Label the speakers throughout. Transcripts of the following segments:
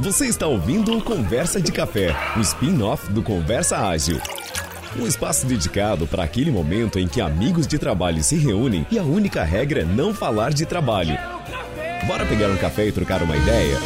Speaker 1: Você está ouvindo o Conversa de Café, o spin-off do Conversa Ágil. Um espaço dedicado para aquele momento em que amigos de trabalho se reúnem e a única regra é não falar de trabalho. Bora pegar um café e trocar uma ideia?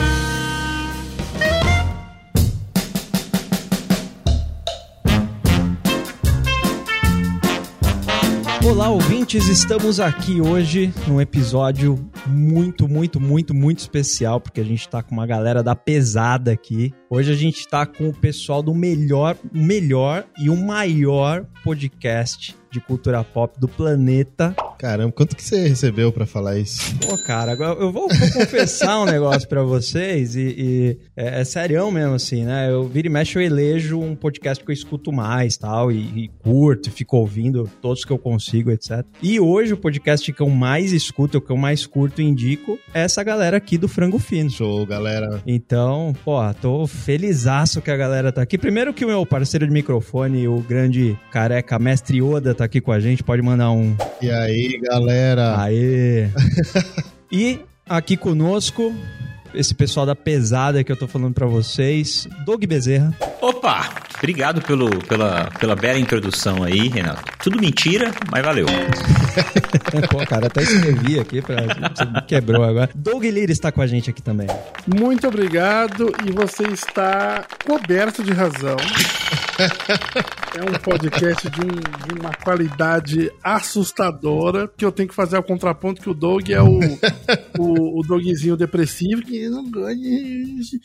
Speaker 2: Olá, ouvintes, estamos aqui hoje num episódio muito, muito, muito, muito especial, porque a gente tá com uma galera da pesada aqui. Hoje a gente tá com o pessoal do melhor, melhor e o maior podcast de cultura pop do planeta.
Speaker 3: Caramba, quanto que você recebeu para falar isso?
Speaker 2: Pô, cara, agora eu vou, vou confessar um negócio para vocês e, e é, é serião mesmo, assim, né? Eu vira e mexe, eu elejo um podcast que eu escuto mais tal, e, e curto, e fico ouvindo todos que eu consigo, etc. E hoje o podcast que eu mais escuto, o que eu mais curto e indico, é essa galera aqui do Frango Fino.
Speaker 3: Show, galera.
Speaker 2: Então, pô, tô felizaço que a galera tá aqui. Primeiro que o meu parceiro de microfone, o grande careca mestre Oda, tá aqui com a gente, pode mandar um.
Speaker 3: E aí, galera?
Speaker 2: Aê! e aqui conosco, esse pessoal da pesada que eu tô falando para vocês, Doug Bezerra.
Speaker 4: Opa! Obrigado pelo, pela, pela bela introdução aí, Renato. Tudo mentira, mas valeu.
Speaker 2: Pô, cara, até escrevi aqui, pra, você quebrou agora. Doug Lira está com a gente aqui também.
Speaker 5: Muito obrigado e você está coberto de razão. É um podcast de, um, de, uma qualidade assustadora, que eu tenho que fazer o contraponto que o Doug é o, o, o Dogzinho depressivo, que eu não gosto de...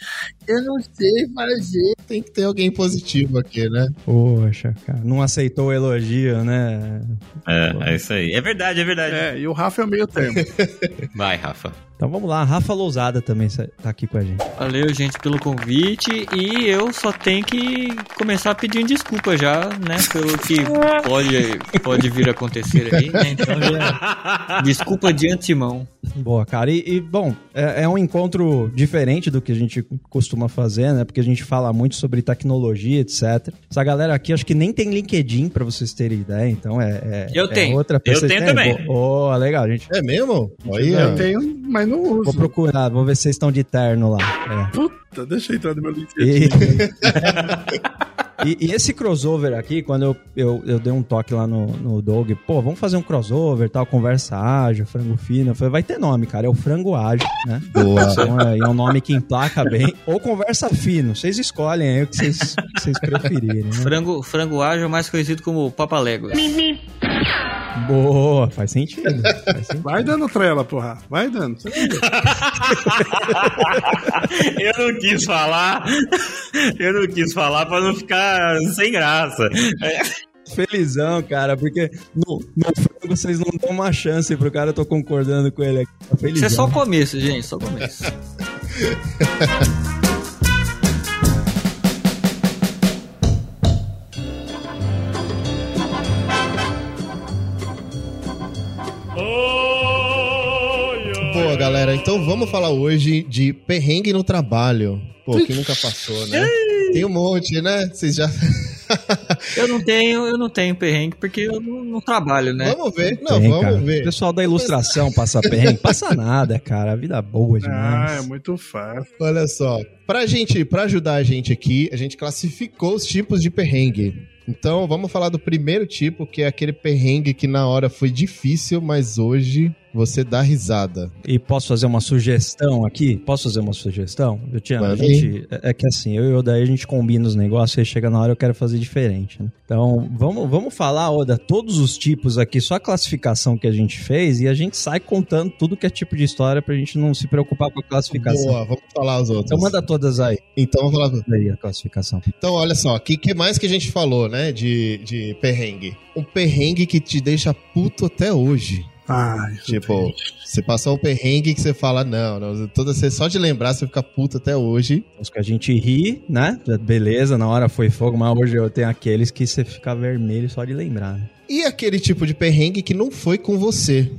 Speaker 5: Eu não sei fazer.
Speaker 3: Tem que ter alguém positivo aqui, né?
Speaker 2: Poxa, cara, não aceitou o elogio, né?
Speaker 4: É, é isso aí. É verdade, é verdade.
Speaker 5: É, e o Rafa é o meio termo.
Speaker 4: Vai, Rafa.
Speaker 2: Então vamos lá, Rafa Lousada também tá aqui com a gente.
Speaker 6: Valeu, gente, pelo convite. E eu só tenho que começar pedindo desculpa já, né? Pelo que pode, pode vir a acontecer aí, né? Então já. Desculpa de antemão.
Speaker 2: Boa, cara. E, e bom, é, é, um encontro diferente do que a gente costuma fazer, né? Porque a gente fala muito sobre tecnologia, etc. Essa galera aqui acho que nem tem LinkedIn pra vocês terem ideia, então é. é
Speaker 6: eu
Speaker 2: é
Speaker 6: tenho.
Speaker 2: Outra
Speaker 4: eu tenho também.
Speaker 2: Oh, legal, gente.
Speaker 3: É mesmo?
Speaker 5: Aí, eu tenho, mas não uso.
Speaker 2: Vou procurar, vou ver se vocês estão de terno lá.
Speaker 5: É. Puta, deixa eu entrar no meu LinkedIn.
Speaker 2: E, e, esse crossover aqui, quando eu, eu, eu dei um toque lá no, no Dog, pô, vamos fazer um crossover, tal, conversa ágil, frango fino. Eu falei, vai ter nome, cara, é o frango ágil, né? Boa. Então, é, é um nome que emplaca bem. Ou conversa fino, vocês escolhem aí o que vocês, que vocês preferirem. Né?
Speaker 6: Frango, frango ágil, mais conhecido como Papaléguas.
Speaker 2: Boa, faz sentido, faz sentido.
Speaker 5: Vai dando trela, porra. Vai dando.
Speaker 4: eu não quis falar. Eu não quis falar pra não ficar sem graça.
Speaker 2: Felizão, cara, porque no, no frango vocês não dão uma chance pro cara, eu tô concordando com ele aqui.
Speaker 6: Tá Isso é só o começo, gente, só o começo.
Speaker 3: galera. Então vamos falar hoje de perrengue no trabalho. Pô, quem nunca passou, né? Tem um monte, né? Vocês já.
Speaker 6: eu não tenho, eu não tenho perrengue porque eu não, não trabalho, né?
Speaker 3: Vamos ver. Não, Tem, vamos
Speaker 2: cara.
Speaker 3: ver.
Speaker 2: O pessoal da ilustração passa perrengue, passa nada, cara. A vida boa demais.
Speaker 5: Ah, é muito fácil.
Speaker 3: Olha só, pra gente, pra ajudar a gente aqui, a gente classificou os tipos de perrengue. Então, vamos falar do primeiro tipo, que é aquele perrengue que na hora foi difícil, mas hoje você dá risada.
Speaker 2: E posso fazer uma sugestão aqui? Posso fazer uma sugestão? Eu tinha, a gente, é que assim, eu e o Odaí a gente combina os negócios e chega na hora eu quero fazer diferente. Né? Então, vamos, vamos falar, Oda, todos os tipos aqui, só a classificação que a gente fez e a gente sai contando tudo que é tipo de história pra gente não se preocupar com a classificação.
Speaker 3: Boa, vamos falar os outros.
Speaker 2: Então manda todas aí.
Speaker 3: Então vamos falar
Speaker 2: aí a classificação.
Speaker 3: Então, olha só, o que, que mais que a gente falou, né, de, de perrengue? Um perrengue que te deixa puto até hoje.
Speaker 5: Ai,
Speaker 3: tipo, você passou um perrengue que você fala, não, não toda você só de lembrar você fica puto até hoje.
Speaker 2: Os que a gente ri, né? Beleza, na hora foi fogo, mas hoje eu tenho aqueles que você fica vermelho só de lembrar. Né?
Speaker 3: E aquele tipo de perrengue que não foi com você,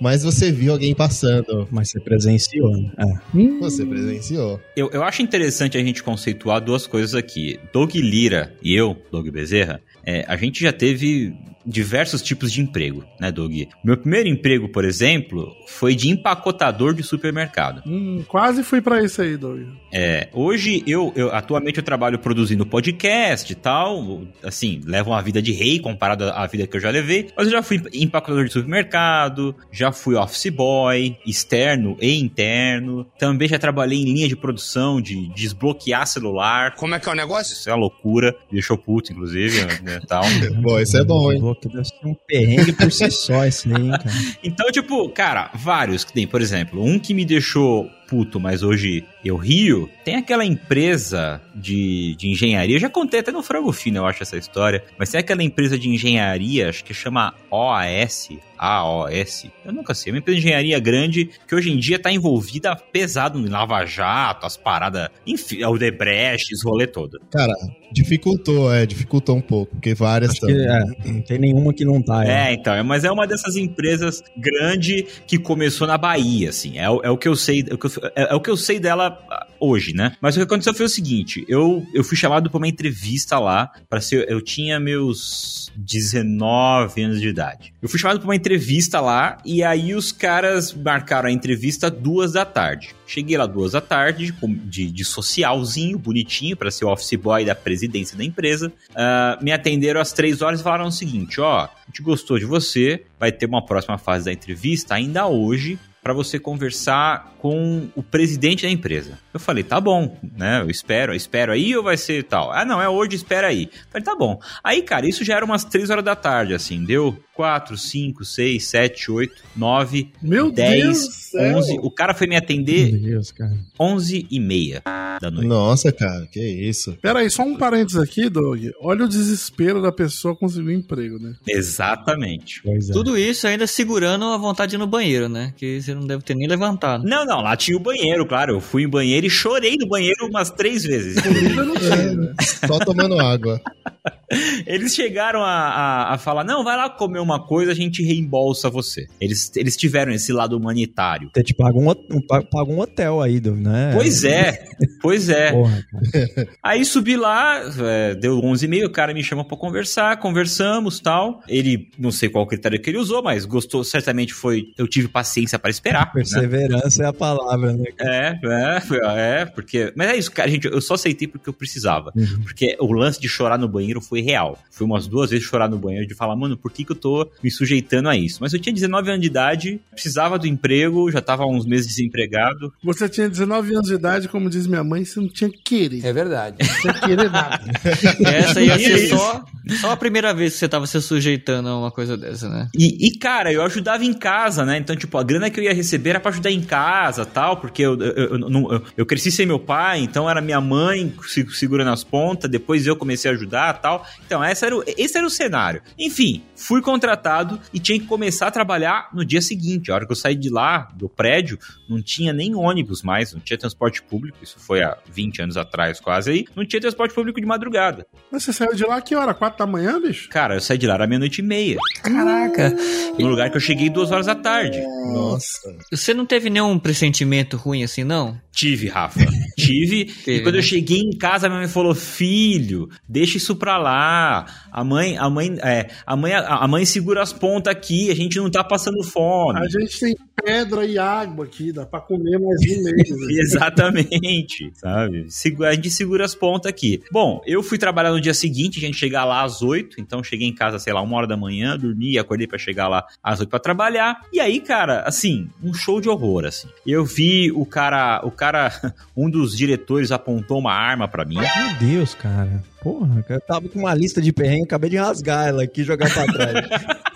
Speaker 3: mas você viu alguém passando.
Speaker 2: Mas você presenciou, né?
Speaker 3: É. Você presenciou.
Speaker 4: Eu, eu acho interessante a gente conceituar duas coisas aqui. Doug Lira e eu, Doug Bezerra, é, a gente já teve diversos tipos de emprego, né, Doug? Meu primeiro emprego, por exemplo, foi de empacotador de supermercado.
Speaker 5: Hum, quase fui pra isso aí, Doug.
Speaker 4: É, hoje eu, eu atualmente eu trabalho produzindo podcast e tal, assim, levo uma vida de rei comparado à vida que eu já levei, mas eu já fui empacotador de supermercado, já fui office boy, externo e interno, também já trabalhei em linha de produção de desbloquear celular.
Speaker 7: Como é que é o negócio?
Speaker 4: Isso é uma loucura, deixou puto, inclusive, né, tal.
Speaker 3: Bom, isso é bom, hein?
Speaker 2: Louco, deve ser um perrengue por si só esse aí, hein, cara.
Speaker 4: Então, tipo, cara, vários que tem, por exemplo, um que me deixou puto, mas hoje eu rio, tem aquela empresa de, de engenharia, eu já contei até no Frango Fino, eu acho, essa história, mas tem aquela empresa de engenharia, acho que chama OAS, AOS, eu nunca sei, uma empresa de engenharia grande que hoje em dia tá envolvida pesado em lava-jato, as paradas, enfim, o Debrecht, esse rolê todo.
Speaker 3: Cara, dificultou, é, dificultou um pouco, porque várias também.
Speaker 2: é, não tem nenhuma que não tá.
Speaker 4: É, então, é- mas é uma dessas empresas grande que começou na Bahia, assim. É, o- é o que eu sei, é o que eu, é, é o que eu sei dela ah, hoje, né? Mas o que aconteceu foi o seguinte: eu, eu fui chamado pra uma entrevista lá para ser. Eu tinha meus 19 anos de idade. Eu fui chamado pra uma entrevista lá e aí os caras marcaram a entrevista duas da tarde. Cheguei lá duas da tarde, de, de socialzinho, bonitinho, pra ser o office boy da presidência da empresa. Ah, me atenderam às três horas e falaram o seguinte: ó, a gente gostou de você, vai ter uma próxima fase da entrevista ainda hoje para você conversar com o presidente da empresa. Eu falei, tá bom, né? Eu espero, eu espero aí ou vai ser tal? Ah, não, é hoje, espera aí. Eu falei, tá bom. Aí, cara, isso já era umas três horas da tarde, assim, deu 4, 5, 6, 7, 8, 9,
Speaker 5: Meu
Speaker 4: 10,
Speaker 5: Deus do céu.
Speaker 4: 11. O cara foi me
Speaker 2: Meu
Speaker 4: atender
Speaker 2: Deus, cara.
Speaker 4: 11 e meia da noite.
Speaker 3: Nossa, cara, que isso.
Speaker 5: Pera aí, só um parênteses aqui, Doug. Olha o desespero da pessoa conseguir um emprego, né?
Speaker 4: Exatamente.
Speaker 2: Pois é.
Speaker 6: Tudo isso ainda segurando a vontade de ir no banheiro, né? Que você não deve ter nem levantado.
Speaker 4: Não, não, lá tinha o banheiro, claro. Eu fui em banheiro e chorei no banheiro umas três vezes.
Speaker 5: Tinha, né?
Speaker 3: Só tomando água.
Speaker 4: Eles chegaram a, a, a falar: não, vai lá comer uma coisa, a gente reembolsa você. Eles, eles tiveram esse lado humanitário.
Speaker 2: Você te paga um, um, pa- paga um hotel aí, né?
Speaker 4: Pois é, pois é.
Speaker 2: Porra.
Speaker 4: Aí subi lá, é, deu 11 e meio, o cara me chama pra conversar, conversamos tal. Ele, não sei qual critério que ele usou, mas gostou, certamente foi. Eu tive paciência pra esperar. né?
Speaker 2: Perseverança é a palavra, né?
Speaker 4: É, é, é, porque. Mas é isso, cara, gente, eu só aceitei porque eu precisava.
Speaker 2: Uhum.
Speaker 4: Porque o lance de chorar no banheiro foi real. Fui umas duas vezes chorar no banheiro de falar, mano, por que, que eu tô me sujeitando a isso? Mas eu tinha 19 anos de idade, precisava do emprego, já tava há uns meses desempregado.
Speaker 5: Você tinha 19 anos de idade, como diz minha mãe, você não tinha que querer.
Speaker 7: É verdade.
Speaker 5: Não tinha que querer nada.
Speaker 6: Essa ia ser
Speaker 4: Isso.
Speaker 6: só, só a primeira vez que você tava se sujeitando a uma coisa dessa, né?
Speaker 4: E, e, cara, eu ajudava em casa, né? Então, tipo, a grana que eu ia receber era pra ajudar em casa tal, porque eu, eu, eu, eu- cresci sem meu pai, então era minha mãe se- segurando as pontas, depois eu comecei a ajudar tal. Então, essa era o- esse era o cenário. Enfim, fui contratado e tinha que começar a trabalhar no dia seguinte. A hora que eu saí de lá, do prédio, não tinha nem ônibus mais, não tinha transporte público, isso foi há 20 anos atrás quase aí, não tinha transporte público de madrugada.
Speaker 5: Mas você saiu de lá que hora? 4 da manhã, bicho?
Speaker 4: Cara, eu saí de lá, era meia-noite e meia.
Speaker 6: Caraca!
Speaker 4: No lugar que eu cheguei duas horas da tarde.
Speaker 3: Nossa.
Speaker 6: Você não teve nenhum pressentimento ruim assim, não?
Speaker 4: Tive, Rafa. Tive.
Speaker 6: Teve,
Speaker 4: e quando eu
Speaker 6: né?
Speaker 4: cheguei em casa, minha mãe falou: Filho, deixa isso pra lá. A mãe, a mãe, é, a mãe, a, mãe segura as pontas aqui, a gente não tá passando fome.
Speaker 5: A gente tem pedra e água aqui, dá pra comer mais um mês. né?
Speaker 4: Exatamente, sabe? A gente segura as pontas aqui. Bom, eu fui trabalhar no dia seguinte, a gente chegar lá às 8, então cheguei em casa, sei lá, uma hora da manhã, dormi acordei pra chegar lá às 8 pra trabalhar. E aí, cara, assim, um show de horror, assim. Eu vi o cara, o cara, um dos diretores apontou uma arma pra mim.
Speaker 2: Meu Deus, cara. Porra, eu tava com uma lista de perrengue, acabei de rasgar ela aqui e jogar pra trás.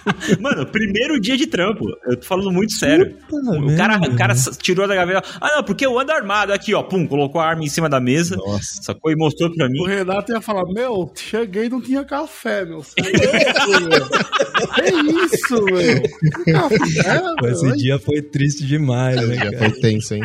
Speaker 4: Mano, primeiro dia de trampo. Eu tô falando muito sério.
Speaker 2: Puta
Speaker 4: O cara,
Speaker 2: merda.
Speaker 4: o cara tirou da gaveta. Ah, não, porque eu ando armado. Aqui, ó, pum, colocou a arma em cima da mesa.
Speaker 3: Nossa.
Speaker 4: Sacou e mostrou pra mim.
Speaker 5: O Renato ia falar: Meu, cheguei e não tinha café, meu. É louco, meu. Que isso, meu? Que Café,
Speaker 2: Esse
Speaker 5: meu.
Speaker 2: dia foi triste demais, né,
Speaker 3: Já
Speaker 2: cara?
Speaker 3: foi tenso, hein?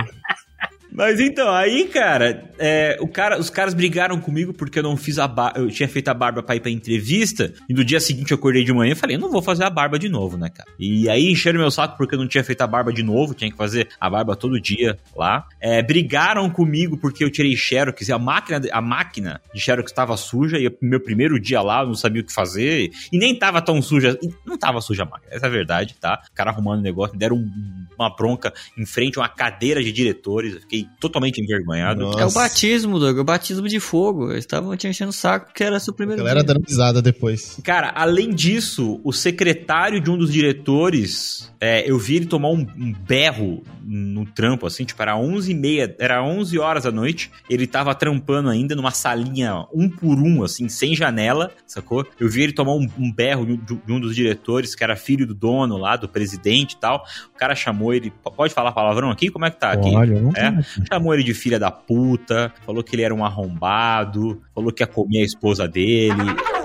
Speaker 4: Mas então, aí, cara, é, o cara, os caras brigaram comigo porque eu não fiz a barba. Eu tinha feito a barba pra ir pra entrevista. E no dia seguinte eu acordei de manhã e falei, não vou fazer a barba de novo, né, cara? E aí encheram meu saco porque eu não tinha feito a barba de novo. Tinha que fazer a barba todo dia lá. É, brigaram comigo porque eu tirei Xerox e a máquina, a máquina de Xerox estava suja. E meu primeiro dia lá eu não sabia o que fazer. E nem tava tão suja. Não tava suja a máquina, essa é a verdade, tá? O cara arrumando o negócio, me deram um, uma bronca em frente a uma cadeira de diretores. Eu fiquei totalmente envergonhado.
Speaker 3: Nossa.
Speaker 6: É o batismo, Doug, é o batismo de fogo. Eles estavam te enchendo o saco porque era seu primeiro
Speaker 3: A galera
Speaker 6: dia.
Speaker 3: dando risada depois.
Speaker 4: Cara, além disso, o secretário de um dos diretores, é, eu vi ele tomar um, um berro no trampo, assim, tipo, era 11 e meia, era 11 horas da noite, ele tava trampando ainda numa salinha um por um, assim, sem janela, sacou? Eu vi ele tomar um, um berro de, de um dos diretores, que era filho do dono lá, do presidente e tal, o cara chamou ele, pode falar palavrão aqui? Como é que tá aqui?
Speaker 2: Olha, não
Speaker 4: É? Chamou ele de filha da puta, falou que ele era um arrombado, falou que ia comer a esposa dele.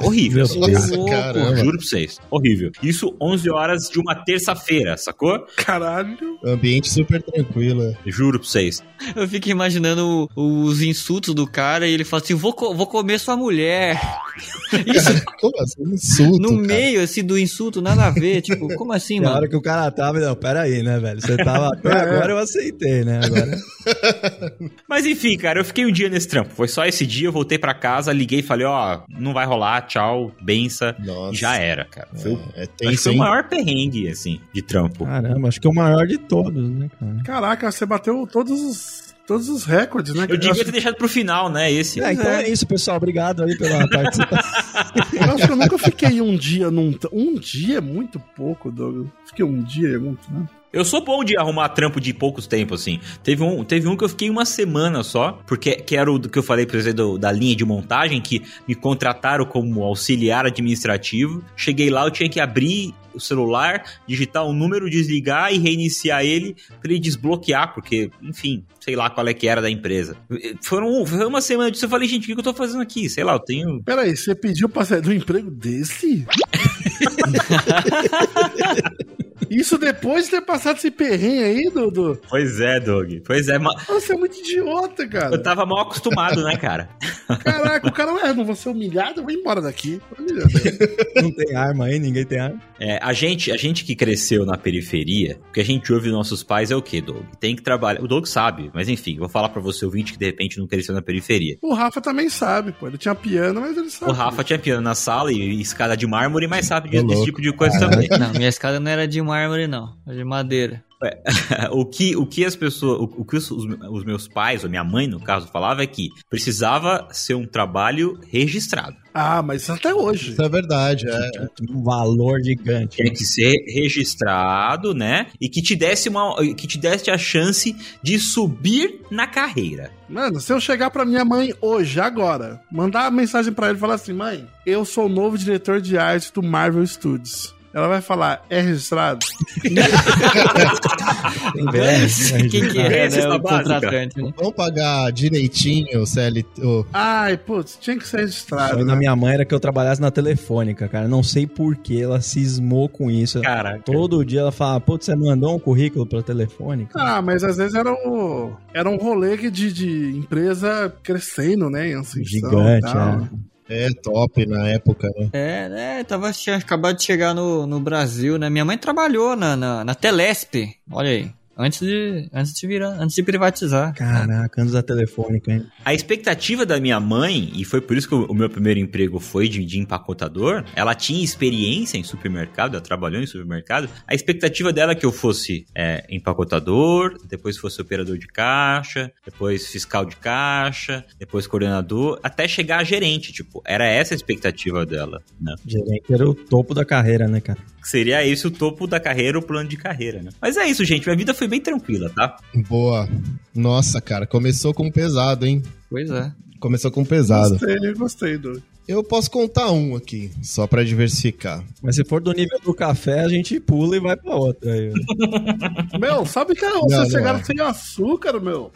Speaker 4: Horrível.
Speaker 2: Meu Deus.
Speaker 3: Nossa, caramba.
Speaker 4: Juro pra vocês. Horrível. Isso 11 horas de uma terça-feira, sacou?
Speaker 5: Caralho.
Speaker 3: Ambiente super tranquilo.
Speaker 4: Juro pra vocês.
Speaker 6: Eu fico imaginando os insultos do cara e ele fala assim: vou, co- vou comer sua mulher. Isso
Speaker 3: Como assim? Insulto,
Speaker 6: no
Speaker 3: cara.
Speaker 6: meio, assim, do insulto, nada a ver. Tipo, como assim,
Speaker 2: Na
Speaker 6: mano?
Speaker 2: hora que o cara tava, não, peraí, né, velho? Você tava até
Speaker 5: É.
Speaker 2: agora, eu aceitei, né? Agora.
Speaker 4: Mas enfim, cara, eu fiquei um dia nesse trampo. Foi só esse dia, eu voltei pra casa, liguei e falei, ó, não vai rolar, tchau, bença.
Speaker 3: Nossa.
Speaker 4: E já era, cara. Foi, o-
Speaker 3: É, é
Speaker 4: acho que
Speaker 3: tenso,
Speaker 4: foi o maior perrengue, assim, de trampo.
Speaker 2: Caramba, acho que é o maior de todos, né, cara?
Speaker 5: Caraca, você bateu todos os, todos os recordes, né?
Speaker 4: Eu devia
Speaker 5: acho,
Speaker 4: ter deixado pro final, né, esse.
Speaker 2: É, então é isso, pessoal. Obrigado aí pela participação.
Speaker 5: eu acho que eu nunca fiquei um dia num. Um dia é muito pouco, Doug. Fiquei um dia é muito, né?
Speaker 4: Eu sou bom de arrumar trampo de poucos tempos, assim. Teve um, teve um que eu fiquei uma semana só, porque que era o que eu falei pra você do- da linha de montagem, que me contrataram como auxiliar administrativo. Cheguei lá, eu tinha que abrir o celular, digitar um número, desligar e reiniciar ele pra ele desbloquear, porque, enfim, sei lá qual é que era da empresa. Foram, foi uma semana disso, eu falei, gente, o que que eu tô fazendo aqui? Sei lá, eu tenho
Speaker 5: Peraí, você pediu pra sair do emprego desse? Isso depois de ter passado esse perrengue aí, Dudu?
Speaker 4: Pois é, Doug. Pois é, ma-
Speaker 5: Você é muito idiota,
Speaker 4: eu
Speaker 5: cara.
Speaker 4: tava mal acostumado, né, cara?
Speaker 5: Caraca, o cara, é, não vou ser humilhado, eu vou embora daqui.
Speaker 2: Não tem arma aí, ninguém tem arma.
Speaker 4: É, a gente, a gente que cresceu na periferia, o que a gente ouve dos nossos pais é o quê, Doug? Tem que trabalhar. O Doug sabe, mas enfim, vou falar pra você ouvinte que de repente não cresceu na periferia.
Speaker 5: O Rafa também sabe, pô. Ele tinha piano, mas ele sabe.
Speaker 4: O Rafa tinha piano na sala e escada de mármore, mas sabe desse tipo de coisa também.
Speaker 6: Não, minha escada não era de mármore, não. Era de madeira.
Speaker 4: o, que, o que as pessoas, o, o que os, os meus pais, ou minha mãe, no caso, falava é que precisava ser um trabalho registrado.
Speaker 5: Ah, mas isso até hoje.
Speaker 3: Isso é verdade, é.
Speaker 2: Um valor gigante.
Speaker 4: Tinha que ser registrado, né? E que te desse uma, que te desse a chance de subir na carreira.
Speaker 5: Mano, se eu chegar pra minha mãe hoje, agora, mandar uma mensagem pra ele e falar assim: mãe, eu sou o novo diretor de arte do Marvel Studios. Ela vai falar, é registrado?
Speaker 2: Né,
Speaker 6: Quem que é, né? O contratante. né?
Speaker 3: Vamos pagar direitinho o CLT.
Speaker 5: Ai, putz, tinha que ser
Speaker 2: O
Speaker 5: registrado.
Speaker 2: da
Speaker 5: Né?
Speaker 2: minha mãe era que eu trabalhasse na telefônica, cara. Não sei por que ela cismou com isso.
Speaker 4: Caraca.
Speaker 2: Todo dia ela fala, putz, você mandou um currículo pra telefônica?
Speaker 5: Ah, mas às vezes era, o, era um rolê de, de empresa crescendo, né?
Speaker 2: Gigante,
Speaker 5: tal.
Speaker 2: é.
Speaker 3: É top na época, né?
Speaker 6: É, né? Tava, tinha acabado de chegar no, no Brasil, né? Minha mãe trabalhou na, na, na Telesp. Olha aí. Antes de, antes de virar, antes de privatizar.
Speaker 2: Caraca, anos da telefônica, hein?
Speaker 4: A expectativa da minha mãe, e foi por isso que o o meu primeiro emprego foi de, de empacotador, ela tinha experiência em supermercado, ela trabalhou em supermercado. A expectativa dela é que eu fosse é, empacotador, depois fosse operador de caixa, depois fiscal de caixa, depois coordenador, até chegar a gerente. Tipo, era essa a expectativa dela, né?
Speaker 2: Gerente era o topo da carreira, né, cara?
Speaker 4: Seria esse o topo da carreira, o plano de carreira, né? Mas é isso, gente. Minha vida foi bem tranquila, tá?
Speaker 3: Boa. Nossa, cara, começou com pesado, hein?
Speaker 6: Pois é.
Speaker 3: Começou com pesado.
Speaker 5: Gostei, gostei do.
Speaker 3: Eu posso contar um aqui, só pra diversificar.
Speaker 2: Mas se for do nível do café, a gente pula e vai pra outra. Aí.
Speaker 5: Meu, sabe que
Speaker 3: Não,
Speaker 5: vocês
Speaker 3: não
Speaker 5: chegaram
Speaker 3: é.
Speaker 5: sem açúcar, meu?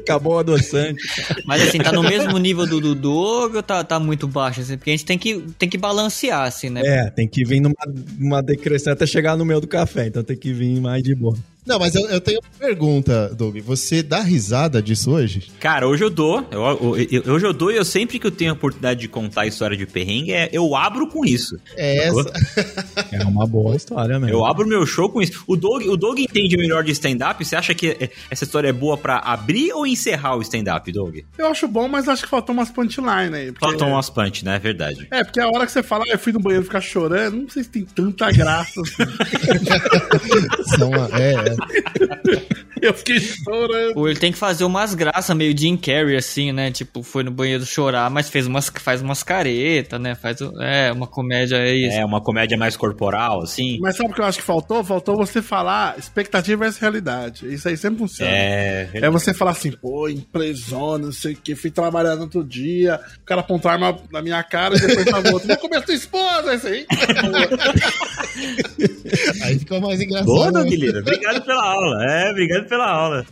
Speaker 2: Acabou o adoçante.
Speaker 6: Mas assim, tá no mesmo nível do, do Doug ou tá, tá muito baixo? Assim, porque a gente tem que, tem que balancear, assim, né?
Speaker 2: É, tem que vir numa, numa decrescente até chegar no meio do café, então tem que vir mais de boa.
Speaker 3: Não, mas eu, eu tenho uma pergunta, Doug. Você dá risada disso hoje?
Speaker 4: Cara, hoje eu dou. Eu, eu- eu- hoje eu dou e eu sempre que eu tenho a oportunidade de contar a história de perrengue, é- eu abro com isso.
Speaker 3: É essa.
Speaker 2: É uma boa história mesmo.
Speaker 4: Eu abro meu show com isso. O Doug, o Doug entende melhor de stand-up? Você acha que é- essa história é boa pra abrir ou encerrar o stand-up, Doug?
Speaker 5: Eu acho bom, mas acho que faltou umas punchline aí. porque-
Speaker 4: Faltam umas punch, né? É verdade.
Speaker 5: É, porque a hora que você fala, ah, eu fui no banheiro ficar chorando, não sei se tem tanta graça. assim.
Speaker 3: São é, é.
Speaker 5: eu fiquei chorando.
Speaker 6: Ou ele tem que fazer umas graças meio Jim Carrey, assim, né? Tipo, foi no banheiro chorar, mas fez umas, faz umas caretas, né? Faz, é, uma comédia aí.
Speaker 4: É uma comédia mais corporal, assim.
Speaker 5: Mas sabe o que eu acho que faltou? Faltou você falar expectativa versus realidade. Isso aí sempre funciona.
Speaker 4: É.
Speaker 5: É você falar assim, pô, empresona, não sei o que, fui trabalhar no outro dia, o cara apontou a arma na minha cara e depois outro. Vou comer tua esposa, isso aí.
Speaker 3: Aí ficou mais engraçado.
Speaker 4: Boa,
Speaker 3: né?
Speaker 4: Lira. Obrigado pela aula. É, obrigado pela aula.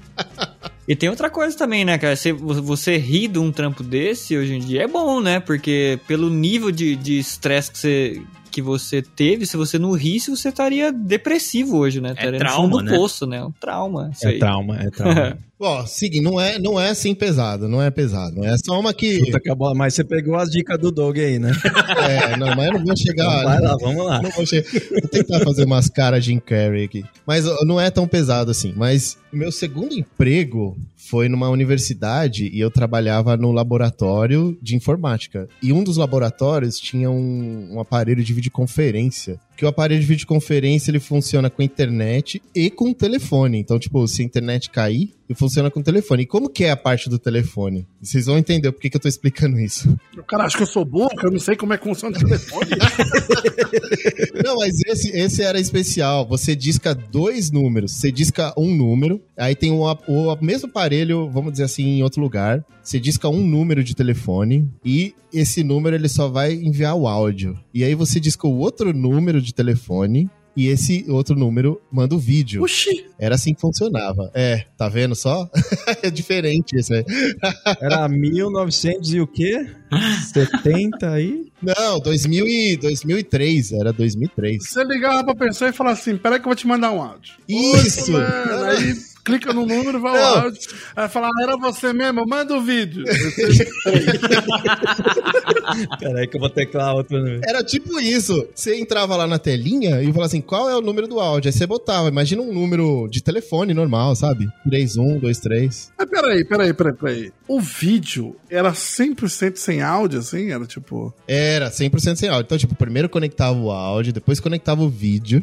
Speaker 6: E tem outra coisa também, né, cara? Se você ri de um trampo desse hoje em dia é bom, né? Porque pelo nível de de estresse que você, que você teve, se você não risse, você estaria depressivo hoje, né? Estaria no
Speaker 4: trauma,
Speaker 6: fundo do
Speaker 4: né?
Speaker 6: poço, né? Um trauma. Isso
Speaker 2: É
Speaker 6: aí.
Speaker 2: trauma, é trauma.
Speaker 3: Ó, seguinte, não é, não é assim pesado, não é pesado. É só uma que.
Speaker 2: Puta que a bola, mas você pegou as dicas do Doug aí, né?
Speaker 3: É, não, mas eu não vou chegar.
Speaker 2: Então vai lá, vamos lá.
Speaker 3: Não vou, che- vou tentar fazer umas caras Jim Carrey aqui. Mas ó, não é tão pesado assim. Mas o meu segundo emprego foi numa universidade e eu trabalhava no laboratório de informática. E um dos laboratórios tinha um, um aparelho de videoconferência. Que o aparelho de videoconferência ele funciona com internet e com telefone. Então, tipo, se a internet cair, ele funciona com telefone. E como que é a parte do telefone? Vocês vão entender por que, que eu tô explicando isso.
Speaker 5: O cara acha que eu sou burro, que eu não sei como é que funciona o telefone.
Speaker 3: Não, mas esse, esse era especial. Você disca dois números. Você disca um número, aí tem o, o mesmo aparelho, vamos dizer assim, em outro lugar. Você disca um número de telefone e esse número ele só vai enviar o áudio. E aí você disca o outro número de telefone e esse outro número manda o vídeo.
Speaker 5: Oxi,
Speaker 3: Era assim que funcionava. É, tá vendo só? é diferente isso aí.
Speaker 2: Era 1900 e o quê? 70 aí?
Speaker 3: Não, 2000 e, 2003. Era 2003.
Speaker 5: você ligava pra pessoa e falava assim, peraí que eu vou te mandar um áudio.
Speaker 3: Isso!
Speaker 5: Aí clica no número, vai o
Speaker 3: Não.
Speaker 5: áudio. Aí fala, ah, era você mesmo, manda o vídeo.
Speaker 2: Peraí que eu vou teclar outro número.
Speaker 3: Era tipo isso. Você entrava lá na telinha e falava assim: qual é o número do áudio? Aí você botava. Imagina um número de telefone normal, sabe? 3123.
Speaker 5: Mas peraí, peraí, peraí, peraí. O vídeo era 100% sem áudio, assim? Era tipo...
Speaker 3: Era 100% sem áudio. Então, tipo, primeiro conectava o áudio, depois conectava o vídeo.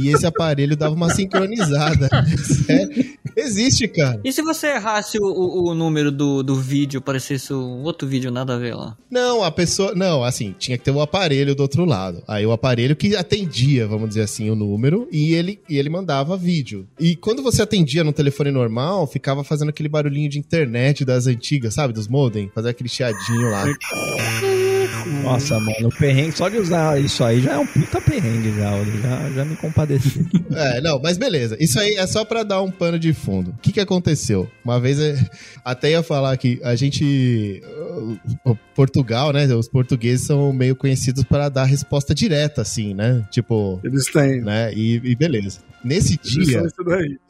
Speaker 3: e esse aparelho dava uma sincronizada. Sério? Existe, cara.
Speaker 6: E se você errasse o, o, o número do, do vídeo, parecesse um outro vídeo nada a ver lá?
Speaker 3: Não, a pessoa. Não, assim, tinha que ter o aparelho do outro lado. Aí o aparelho que atendia, vamos dizer assim, o número e ele, e ele mandava vídeo. E quando você atendia no telefone normal, ficava fazendo aquele barulhinho de internet das antigas, sabe? Dos modem, fazer aquele chiadinho lá.
Speaker 2: Nossa, mano, o perrengue, só de usar isso aí já é um puta perrengue já, já, já me compadeci.
Speaker 3: É, não, mas beleza. Isso aí é só pra dar um pano de fundo. O que que aconteceu? Uma vez, é, até ia falar que a gente... Portugal, né? Os portugueses são meio conhecidos para dar resposta direta, assim, né? Tipo...
Speaker 5: Eles têm.
Speaker 3: Né? E, e beleza. Nesse dia.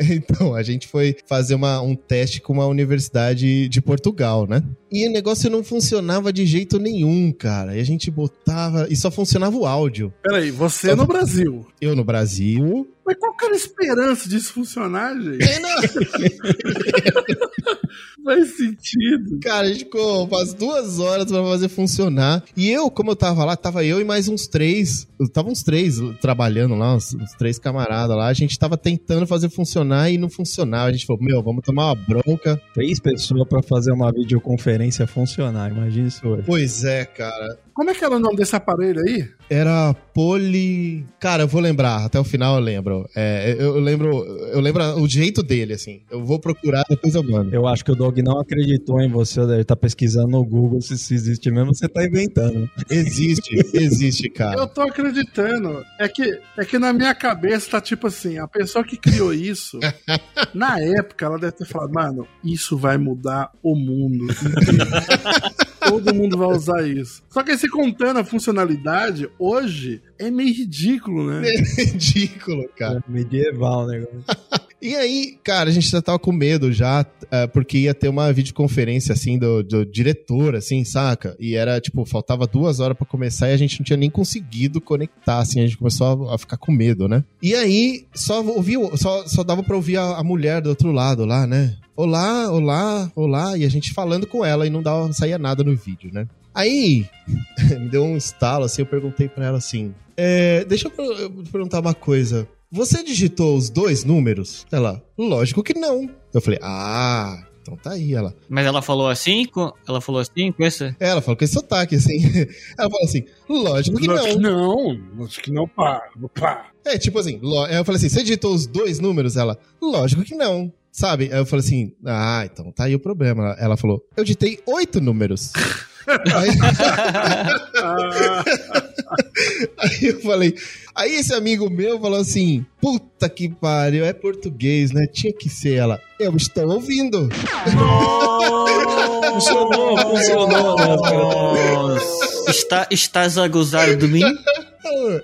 Speaker 3: Então, a gente foi fazer uma, um teste com uma universidade de Portugal, né? E o negócio não funcionava de jeito nenhum, cara. E a gente botava. E só funcionava o áudio.
Speaker 5: Peraí, você no Brasil.
Speaker 3: Eu no Brasil.
Speaker 5: Mas qual que era a esperança disso funcionar, gente?
Speaker 3: E não,
Speaker 5: Faz sentido.
Speaker 3: cara, a gente ficou umas duas horas pra fazer funcionar. E eu, como eu tava lá, tava eu e mais uns três. Tava uns três trabalhando lá, uns, uns três camaradas lá. A gente tava tentando fazer funcionar e não funcionava. A gente falou, meu, vamos tomar uma bronca.
Speaker 2: Três pessoas pra fazer uma videoconferência funcionar, imagina isso hoje.
Speaker 3: Pois é, cara.
Speaker 5: Como é que era o nome desse aparelho aí?
Speaker 3: Era poli. Cara, eu vou lembrar, até o final eu lembro. É, eu, eu lembro. Eu lembro o jeito dele, assim. Eu vou procurar, depois eu mando.
Speaker 2: Eu acho que o Doug não acreditou em você, ele tá pesquisando no Google se isso existe mesmo, você tá inventando.
Speaker 3: Existe, existe,
Speaker 5: Eu
Speaker 3: cara.
Speaker 5: tô acreditando. É que, é que na minha cabeça tá tipo assim, a pessoa que criou isso, na época ela deve ter falado, mano, isso vai mudar o mundo. Todo mundo vai usar isso. Só que aí, se contando a funcionalidade, hoje é meio ridículo, né?
Speaker 3: É ridículo, cara.
Speaker 2: Medieval o negócio.
Speaker 3: E aí, cara, a gente já tava com medo já, é, porque ia ter uma videoconferência, assim, do, do diretor, assim, saca? E era, tipo, faltava duas horas pra começar e a gente não tinha nem conseguido conectar, assim, a gente começou a, a ficar com medo, né? E aí, só ouviu, só, só dava pra ouvir a, a mulher do outro lado lá, né? Olá, olá, olá, e a gente falando com ela e não dava, não saía nada no vídeo, né? Aí, me deu um estalo, assim, eu perguntei pra ela assim, é, deixa eu eu perguntar uma coisa. Você digitou os dois números? Ela, lógico que não. Eu falei, ah, então tá aí. Ela,
Speaker 6: Mas ela falou assim, com... ela falou assim com essa.
Speaker 3: ela falou com esse sotaque, assim. Ela falou assim, lógico que
Speaker 5: Acho que
Speaker 3: não.
Speaker 5: não. Acho que não, pá. Pá.
Speaker 3: É, tipo assim, lo- eu falei assim, você digitou os dois números? Ela, lógico que não. Sabe? Aí eu falei assim, ah, então tá aí o problema. Ela- falou, eu digitei oito números. aí, aí eu falei, aí esse amigo meu falou assim, puta que pariu, é português, né? Tinha que ser ela. Eu estou ouvindo.
Speaker 2: Funcionou, funcionou, né?
Speaker 6: Nossa. Está, estás a gozar de mim?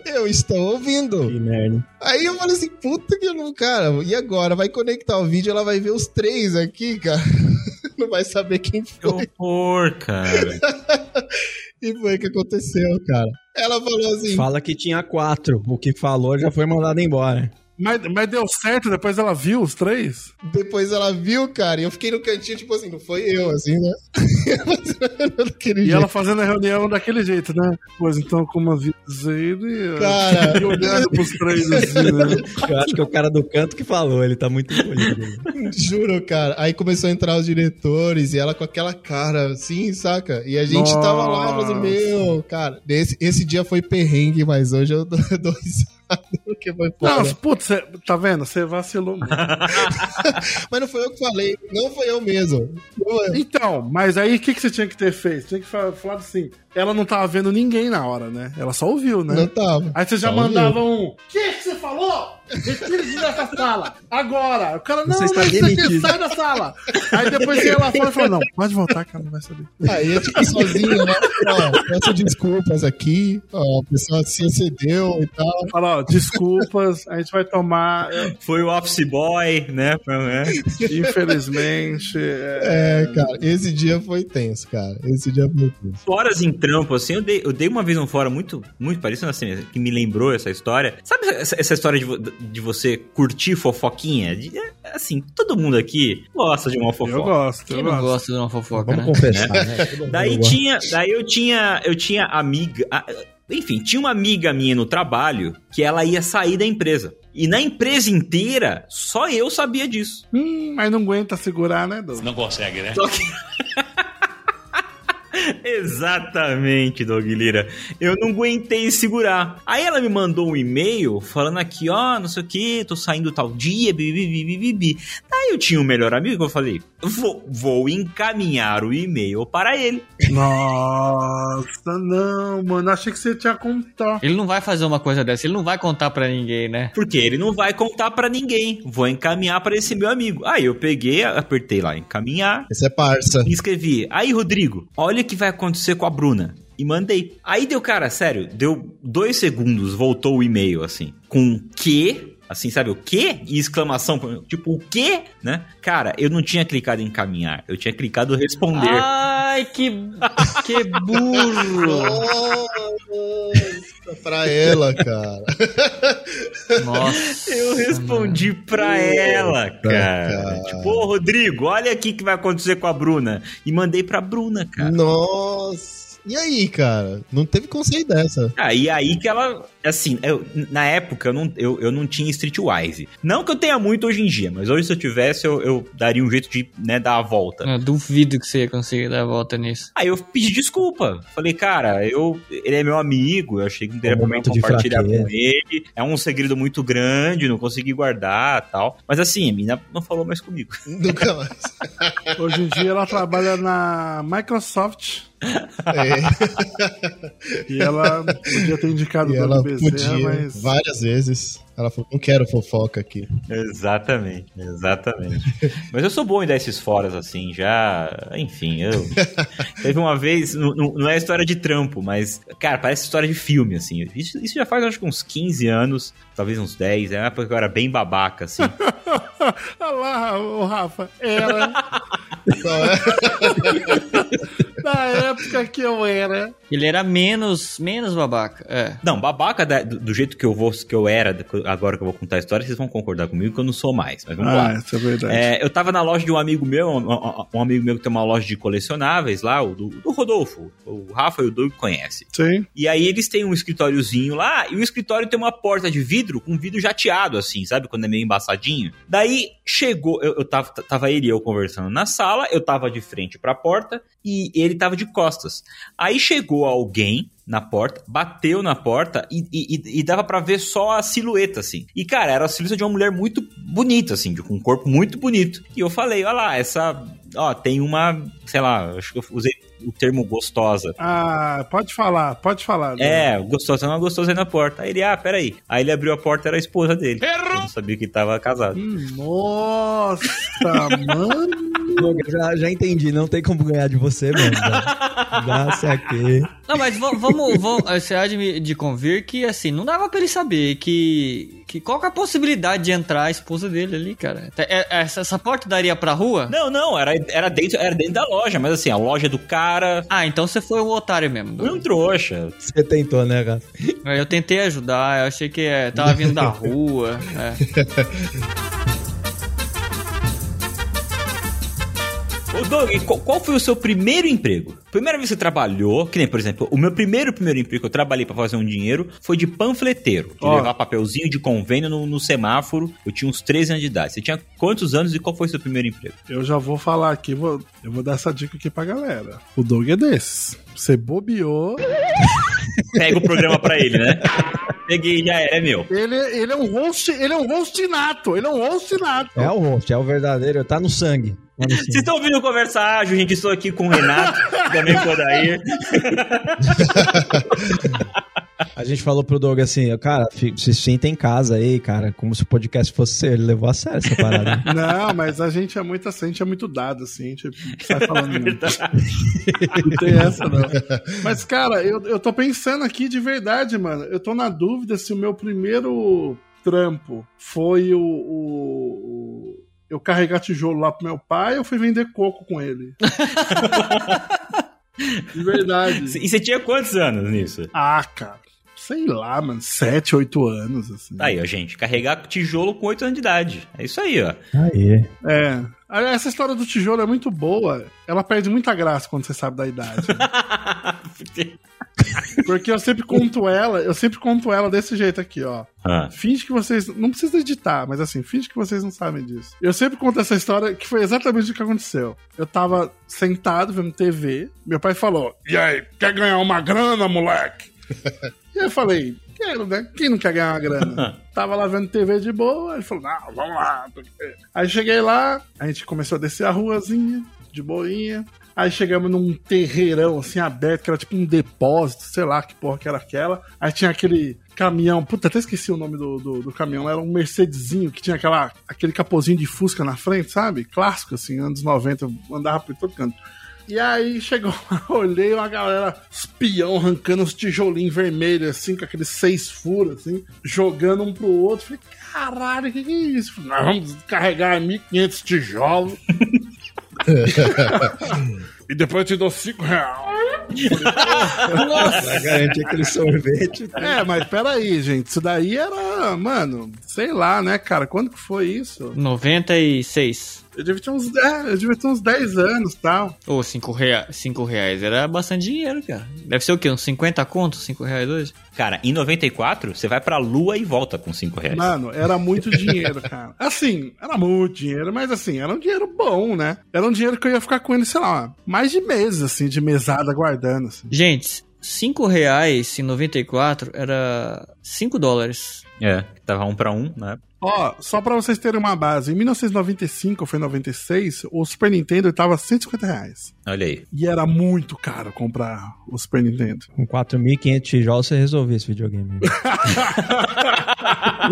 Speaker 3: Eu estou ouvindo.
Speaker 2: Que merda.
Speaker 3: Aí eu falei assim, puta que eu não, cara, e agora? Vai conectar o vídeo, ela vai ver os três aqui, cara. Não vai saber quem
Speaker 4: Que
Speaker 3: foi.
Speaker 4: horror, cara.
Speaker 3: E foi o que aconteceu, cara. Ela falou assim,
Speaker 2: Fala que tinha quatro. O que falou já foi mandado embora.
Speaker 5: Mas, mas deu certo, depois ela viu os três?
Speaker 3: depois ela viu, cara, e eu fiquei no cantinho, tipo assim, não foi eu, assim, né?
Speaker 5: E
Speaker 3: jeito.
Speaker 5: ela fazendo a reunião daquele jeito, né? Pois então, como avisei ele.
Speaker 3: Cara.
Speaker 5: E olhando pros três assim, né?
Speaker 2: Eu acho que é o cara do canto que falou, ele tá muito encolhido.
Speaker 3: Juro, cara. Aí começou a entrar os diretores e ela com aquela cara assim, saca? E a gente tava lá, falando,
Speaker 5: Nossa.
Speaker 3: meu, cara, esse, esse dia foi perrengue, mas hoje eu dou, dou risada porque foi
Speaker 5: Não,
Speaker 3: foda.
Speaker 5: putz, cê- tá vendo? Você vacilou muito.
Speaker 3: Mas não foi eu que falei, não foi eu mesmo. Não é.
Speaker 5: Então, mas aí o que, que você tinha que ter feito? Tinha que fa- falar assim: ela não tava vendo ninguém na hora, né? Ela só ouviu, né?
Speaker 3: Não tava.
Speaker 5: Aí você já
Speaker 3: Só
Speaker 5: mandava um. O que que você falou? Retire-se dessa sala. Agora. O cara, não,
Speaker 2: Você
Speaker 5: não,
Speaker 2: está
Speaker 5: isso aqui, sai da sala. Aí depois você ia lá fora e falou: não, pode voltar, cara, não vai saber.
Speaker 3: Aí eu fiquei sozinho, né? Ó, peço desculpas aqui. Ó, a pessoa se excedeu e tal.
Speaker 5: Fala, ó, desculpas, a gente vai tomar. é,
Speaker 4: Foi o Office Boy, né? É.
Speaker 5: Infelizmente. é,
Speaker 3: É, cara, esse dia foi tenso, cara. Esse dia foi tenso.
Speaker 4: Foras em trampo, assim, eu dei, eu dei uma vez um fora muito, muito parecido, assim, que me lembrou essa história. Sabe essa, essa história de, de você curtir fofoquinha? De- é, assim, todo mundo aqui gosta de uma
Speaker 5: Eu
Speaker 4: fofoca.
Speaker 5: gosto,
Speaker 6: Quem
Speaker 5: eu
Speaker 6: não
Speaker 5: gosto.
Speaker 6: gosta de uma fofoca,
Speaker 2: Vamos
Speaker 6: né?
Speaker 2: confessar, né? Todo mundo
Speaker 4: Daí
Speaker 2: gosta.
Speaker 4: tinha, daí eu tinha, eu tinha amiga, enfim, tinha uma amiga minha no trabalho que ela ia sair da empresa. E na empresa inteira, só eu sabia disso.
Speaker 5: Hum, mas não aguenta segurar, né, Douglas?
Speaker 4: Só que... Exatamente, Doug Lira. Eu não aguentei segurar. Aí ela me mandou um e-mail falando aqui, ó, não sei o que, tô saindo tal dia, bibi, bibi, bibi. Daí eu tinha um melhor amigo, eu falei, vou, vou encaminhar o e-mail para ele.
Speaker 5: Nossa, não, mano. Achei que você tinha contar.
Speaker 6: Ele não vai fazer uma coisa dessa, ele não vai contar pra ninguém, né?
Speaker 4: Porque ele não vai contar pra ninguém. Vou encaminhar para esse meu amigo. Aí eu peguei, apertei lá, encaminhar,
Speaker 3: Esse é parça.
Speaker 4: e escrevi. Aí, Rodrigo, olha o que vai acontecer com a Bruna. E mandei. Aí deu, cara, sério, deu dois segundos, voltou o e-mail, assim, com que. Assim, sabe o quê? E exclamação, tipo, o quê? Né? Cara, eu não tinha clicado em encaminhar, eu tinha clicado responder.
Speaker 6: Ai, que, que burro!
Speaker 3: Nossa, pra ela, cara.
Speaker 6: Nossa.
Speaker 4: Eu respondi pra ela, cara.
Speaker 3: cara.
Speaker 4: Tipo, ô Rodrigo, olha aqui o que vai acontecer com a Bruna. E mandei pra Bruna, cara.
Speaker 3: Nossa. E aí, cara? Não teve conceito dessa.
Speaker 4: Ah, e aí que ela, assim, eu- na época eu não, eu, eu não tinha Streetwise. Não que eu tenha muito hoje em dia, mas hoje se eu tivesse, eu, eu daria um jeito de, né, dar a volta.
Speaker 6: Eu duvido que você ia conseguir dar a volta nisso.
Speaker 4: Aí eu pedi desculpa. Falei, cara, eu, ele é meu amigo, eu achei que não teria
Speaker 2: Um de
Speaker 4: compartilhar
Speaker 2: fraqueza.
Speaker 4: com ele. É um segredo muito grande, não consegui guardar tal. Mas assim, a menina não falou mais comigo.
Speaker 3: Nunca mais.
Speaker 5: Hoje em dia ela trabalha na Microsoft
Speaker 3: É,
Speaker 5: e ela podia ter indicado
Speaker 3: e
Speaker 5: o
Speaker 3: ela
Speaker 5: Bezerra,
Speaker 3: podia
Speaker 5: mas.
Speaker 3: várias vezes. Ela falou, não quero fofoca aqui.
Speaker 4: Exatamente, exatamente. Mas eu sou bom em dar esses foras assim, já. Enfim, eu. Teve uma vez, não, é história de trampo, mas, cara, parece história de filme, assim. Isso, isso já faz acho que uns 15 anos, talvez uns 10, é uma época que eu era bem babaca, assim.
Speaker 5: Olha lá, o Rafa. Era.
Speaker 3: É?
Speaker 5: Na época que eu era.
Speaker 6: Ele era menos, menos babaca. É.
Speaker 4: Não, babaca da- do, do jeito que eu vou, que eu era, agora que eu vou contar a história, vocês vão concordar comigo que eu não sou mais. Mas vamos lá.
Speaker 5: Ah, isso é verdade.
Speaker 4: É, eu tava na loja de um amigo meu, um, um- um amigo meu que tem uma loja de colecionáveis lá, o do, do Rodolfo. O Rafa e o Doug conhecem.
Speaker 5: Sim.
Speaker 4: E aí eles têm um escritóriozinho lá, e o escritório tem uma porta de vidro com vidro jateado, assim, sabe? Quando é meio embaçadinho. Daí chegou, eu, eu tava, tava ele e eu conversando na sala, eu tava de frente pra porta e ele tava de costas. Aí chegou alguém na porta, bateu na porta e, e- e- e dava pra ver só a silhueta, assim. E, cara, era a silhueta de uma mulher muito bonita, assim, de- com um corpo muito bonito. E eu falei, olha lá, essa. Ó, tem uma. Sei lá, acho que eu usei o termo gostosa.
Speaker 5: Ah, pode falar, pode falar. Dom.
Speaker 4: É, gostosa, uma gostosa aí na porta. Aí ele, ah, peraí. Aí ele abriu a porta, era a esposa dele. Eu não sabia que tava casado.
Speaker 5: Hum, Nossa, mano.
Speaker 2: Já, já entendi, não tem como ganhar de você mesmo. Já saquei.
Speaker 6: Não, mas va- vamos, vamos você há de, me- de convir que, assim, não dava pra ele saber que, que qual que é a possibilidade de entrar a esposa dele ali, cara. É- é- essa, essa porta daria pra rua?
Speaker 4: Não, não, era, era, dentro, era dentro da loja, mas assim, a loja do cara.
Speaker 6: Ah, então você foi um otário mesmo.
Speaker 4: Foi um trouxa.
Speaker 2: Você tentou, né, cara?
Speaker 6: Eu tentei ajudar, eu achei que é, tava vindo da rua. é.
Speaker 4: Ô, Doug, qual, qual foi o seu primeiro emprego? Primeira vez que você trabalhou, que nem, por exemplo, o meu primeiro primeiro emprego que eu trabalhei pra fazer um dinheiro foi de panfleteiro. De
Speaker 5: Ó.
Speaker 4: levar papelzinho de convênio no, no semáforo. Eu tinha uns 13 anos de idade. Você tinha quantos anos e qual foi o seu primeiro emprego?
Speaker 5: Eu já vou falar aqui, vou, eu vou dar essa dica aqui pra galera. O Doug é desses. Você bobeou.
Speaker 4: Pega o programa pra ele, né? Peguei, já era, é meu.
Speaker 5: Ele, ele é um host, ele é um host nato. Ele é um host nato.
Speaker 2: É o host, é o verdadeiro, tá no sangue.
Speaker 4: Vocês estão ouvindo conversa ágil, gente? Estou aqui com o Renato, também com o Odair.
Speaker 2: A gente falou pro Doug assim, cara, se sinta em casa aí, cara, como se o podcast fosse seu. Ele levou a sério essa parada.
Speaker 5: Não, mas a gente é muito assim, a gente é muito dado, assim, a gente sai falando muito.
Speaker 4: Verdade.
Speaker 5: Não tem essa, não. Mas, cara, eu, eu tô pensando aqui de verdade, mano. Eu tô na dúvida se o meu primeiro trampo foi o. o- o- eu carregar tijolo lá pro meu pai ou fui vender coco com ele? de verdade.
Speaker 4: E você tinha quantos anos nisso?
Speaker 5: Ah, cara. Sei lá, mano. Sete, oito anos, assim.
Speaker 4: Aí, ó, gente, carregar tijolo com 8 anos de idade. É isso aí, ó.
Speaker 2: Aí.
Speaker 5: É. Essa história do tijolo é muito boa. Ela perde muita graça quando você sabe da idade. Porque eu sempre conto ela, eu sempre conto ela desse jeito aqui, ó.
Speaker 4: Ah,
Speaker 5: Finge que vocês. Não precisa editar, mas assim, finge que vocês não sabem disso. Eu sempre conto essa história que foi exatamente o que aconteceu. Eu tava sentado vendo TV, meu pai falou: E aí, quer ganhar uma grana, moleque? e eu falei: Quero, né? Quem não quer ganhar uma grana? tava lá vendo TV de boa, ele falou: Não, vamos lá. Aí cheguei lá, a gente começou a descer a ruazinha, de boinha. Aí chegamos num terreirão assim aberto, que era tipo um depósito, sei lá que porra que era aquela. Aí tinha aquele caminhão, puta, até esqueci o nome do, do, do caminhão, era um Mercedesinho que tinha aquela, aquele capozinho de Fusca na frente, sabe? Clássico, assim, anos 90, andava por todo canto. E aí chegou olhei uma galera, os peão arrancando os tijolinhos vermelhos, assim, com aqueles seis furos, assim, jogando um pro outro. Falei, caralho, o que, que é isso? Falei, Nós vamos carregar 1.500 tijolos. e depois eu te dou 5 reais.
Speaker 2: Pra garantir aquele sorvete.
Speaker 5: É, mas peraí, gente. Isso daí era, mano, sei lá, né, cara? Quando que foi isso?
Speaker 6: 96.
Speaker 5: Eu devia ter uns, é, eu devia ter uns 10 anos e tal.
Speaker 6: Ou 5 rea cinco reais. Era bastante dinheiro, cara. Deve ser o quê? Uns 50 contos? 5 reais hoje?
Speaker 4: Cara, em 94, você vai pra lua e volta com 5 reais.
Speaker 5: Mano, era muito dinheiro, cara. Assim, era muito dinheiro, mas assim, era um dinheiro bom, né? Era um dinheiro que eu ia ficar com ele, sei lá, mais de meses, assim, de mesada guardando. Assim.
Speaker 6: Gente, 5 reais em 94 era 5 dólares.
Speaker 4: É, tava um pra um, né?
Speaker 5: Ó, só pra vocês terem uma base, em 1995 ou foi 96, o Super Nintendo tava 150 reais.
Speaker 4: Olha aí.
Speaker 5: E era muito caro comprar o Super Nintendo.
Speaker 2: Com 4.500 tijolos você resolvia esse videogame.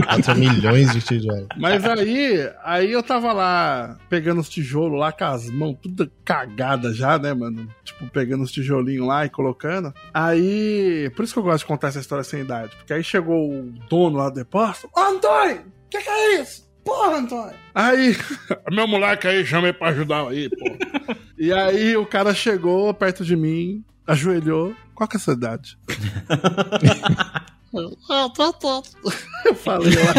Speaker 3: 4 milhões de tijolos.
Speaker 5: Mas aí, aí eu tava lá pegando os tijolos lá com as mãos tudo cagadas já, né, mano? Tipo, pegando os tijolinhos lá e colocando. Aí, por isso que eu gosto de contar essa história sem idade. Porque aí chegou o dono lá do depósito. Antônio, que, que é isso? porra, Antônio. Aí, meu moleque aí, chamei pra ajudar aí, pô. e aí o cara chegou perto de mim, ajoelhou. Qual que é a sua idade? Eu falei lá.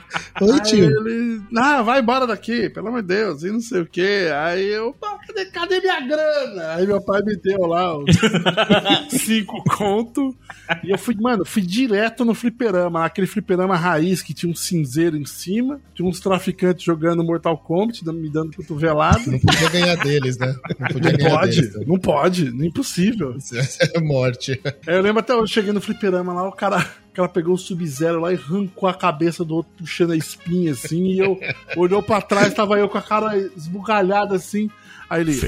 Speaker 3: Oi,
Speaker 5: Aí
Speaker 3: tio.
Speaker 5: ele, ah, vai embora daqui, pelo amor de Deus, e não sei o que. Aí eu, "Pá, cadê, cadê minha grana? Aí meu pai me deu lá os cinco conto. E eu fui, mano, fui direto no fliperama, aquele fliperama raiz que tinha um cinzeiro em cima, tinha uns traficantes jogando Mortal Kombat, me dando cotovelado.
Speaker 3: Não podia ganhar deles, né? Não podia
Speaker 5: Não
Speaker 3: ganhar
Speaker 5: pode,
Speaker 3: deles. né?
Speaker 5: não pode, não é impossível.
Speaker 3: Isso é morte.
Speaker 5: Aí eu lembro até eu cheguei no fliperama lá, o cara, o cara pegou o Sub-Zero lá e arrancou a cabeça do outro, puxando a espinha assim, e eu olhou pra trás, tava eu com a cara esbugalhada assim. Aí ele.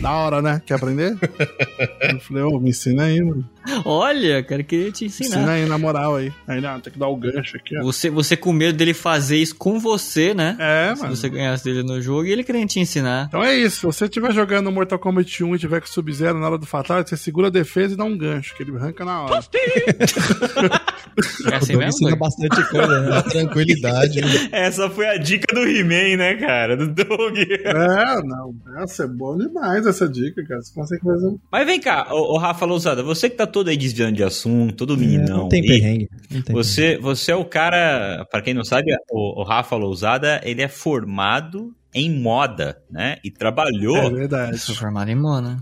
Speaker 5: Da hora, né? Quer aprender? eu falei, ô, me ensina aí, mano.
Speaker 6: Olha, cara, queria te ensinar.
Speaker 5: Ensina aí, na moral aí. Aí, não, tem que dar o gancho aqui, ó.
Speaker 6: Você, você com medo dele fazer isso com você, né?
Speaker 5: É,
Speaker 6: Se
Speaker 5: mano.
Speaker 6: você ganhasse dele no jogo e ele querendo te ensinar.
Speaker 5: Então é isso, se você estiver jogando Mortal Kombat 1 e tiver com Sub-Zero na hora do Fatal, você segura a defesa e dá um gancho, que ele arranca na hora.
Speaker 6: É assim
Speaker 2: o Doug
Speaker 6: mesmo?
Speaker 2: ensina
Speaker 6: Doug?
Speaker 2: bastante coisa, né?
Speaker 3: A tranquilidade. né?
Speaker 4: Essa foi a dica do He-Man, né, cara? Do Doug.
Speaker 5: É, não. Essa é bom demais essa dica, cara. Você consegue fazer um.
Speaker 4: Mas vem cá, ô, ô Rafa Lousada, você que tá todo aí desviando de assunto, todo meninão.
Speaker 2: não tem perrengue. Não tem
Speaker 4: Você, você é o cara, pra quem não sabe, o, o Rafa Lousada, ele é formado em moda, né? E trabalhou
Speaker 5: É verdade.
Speaker 6: Sou formado em Mona.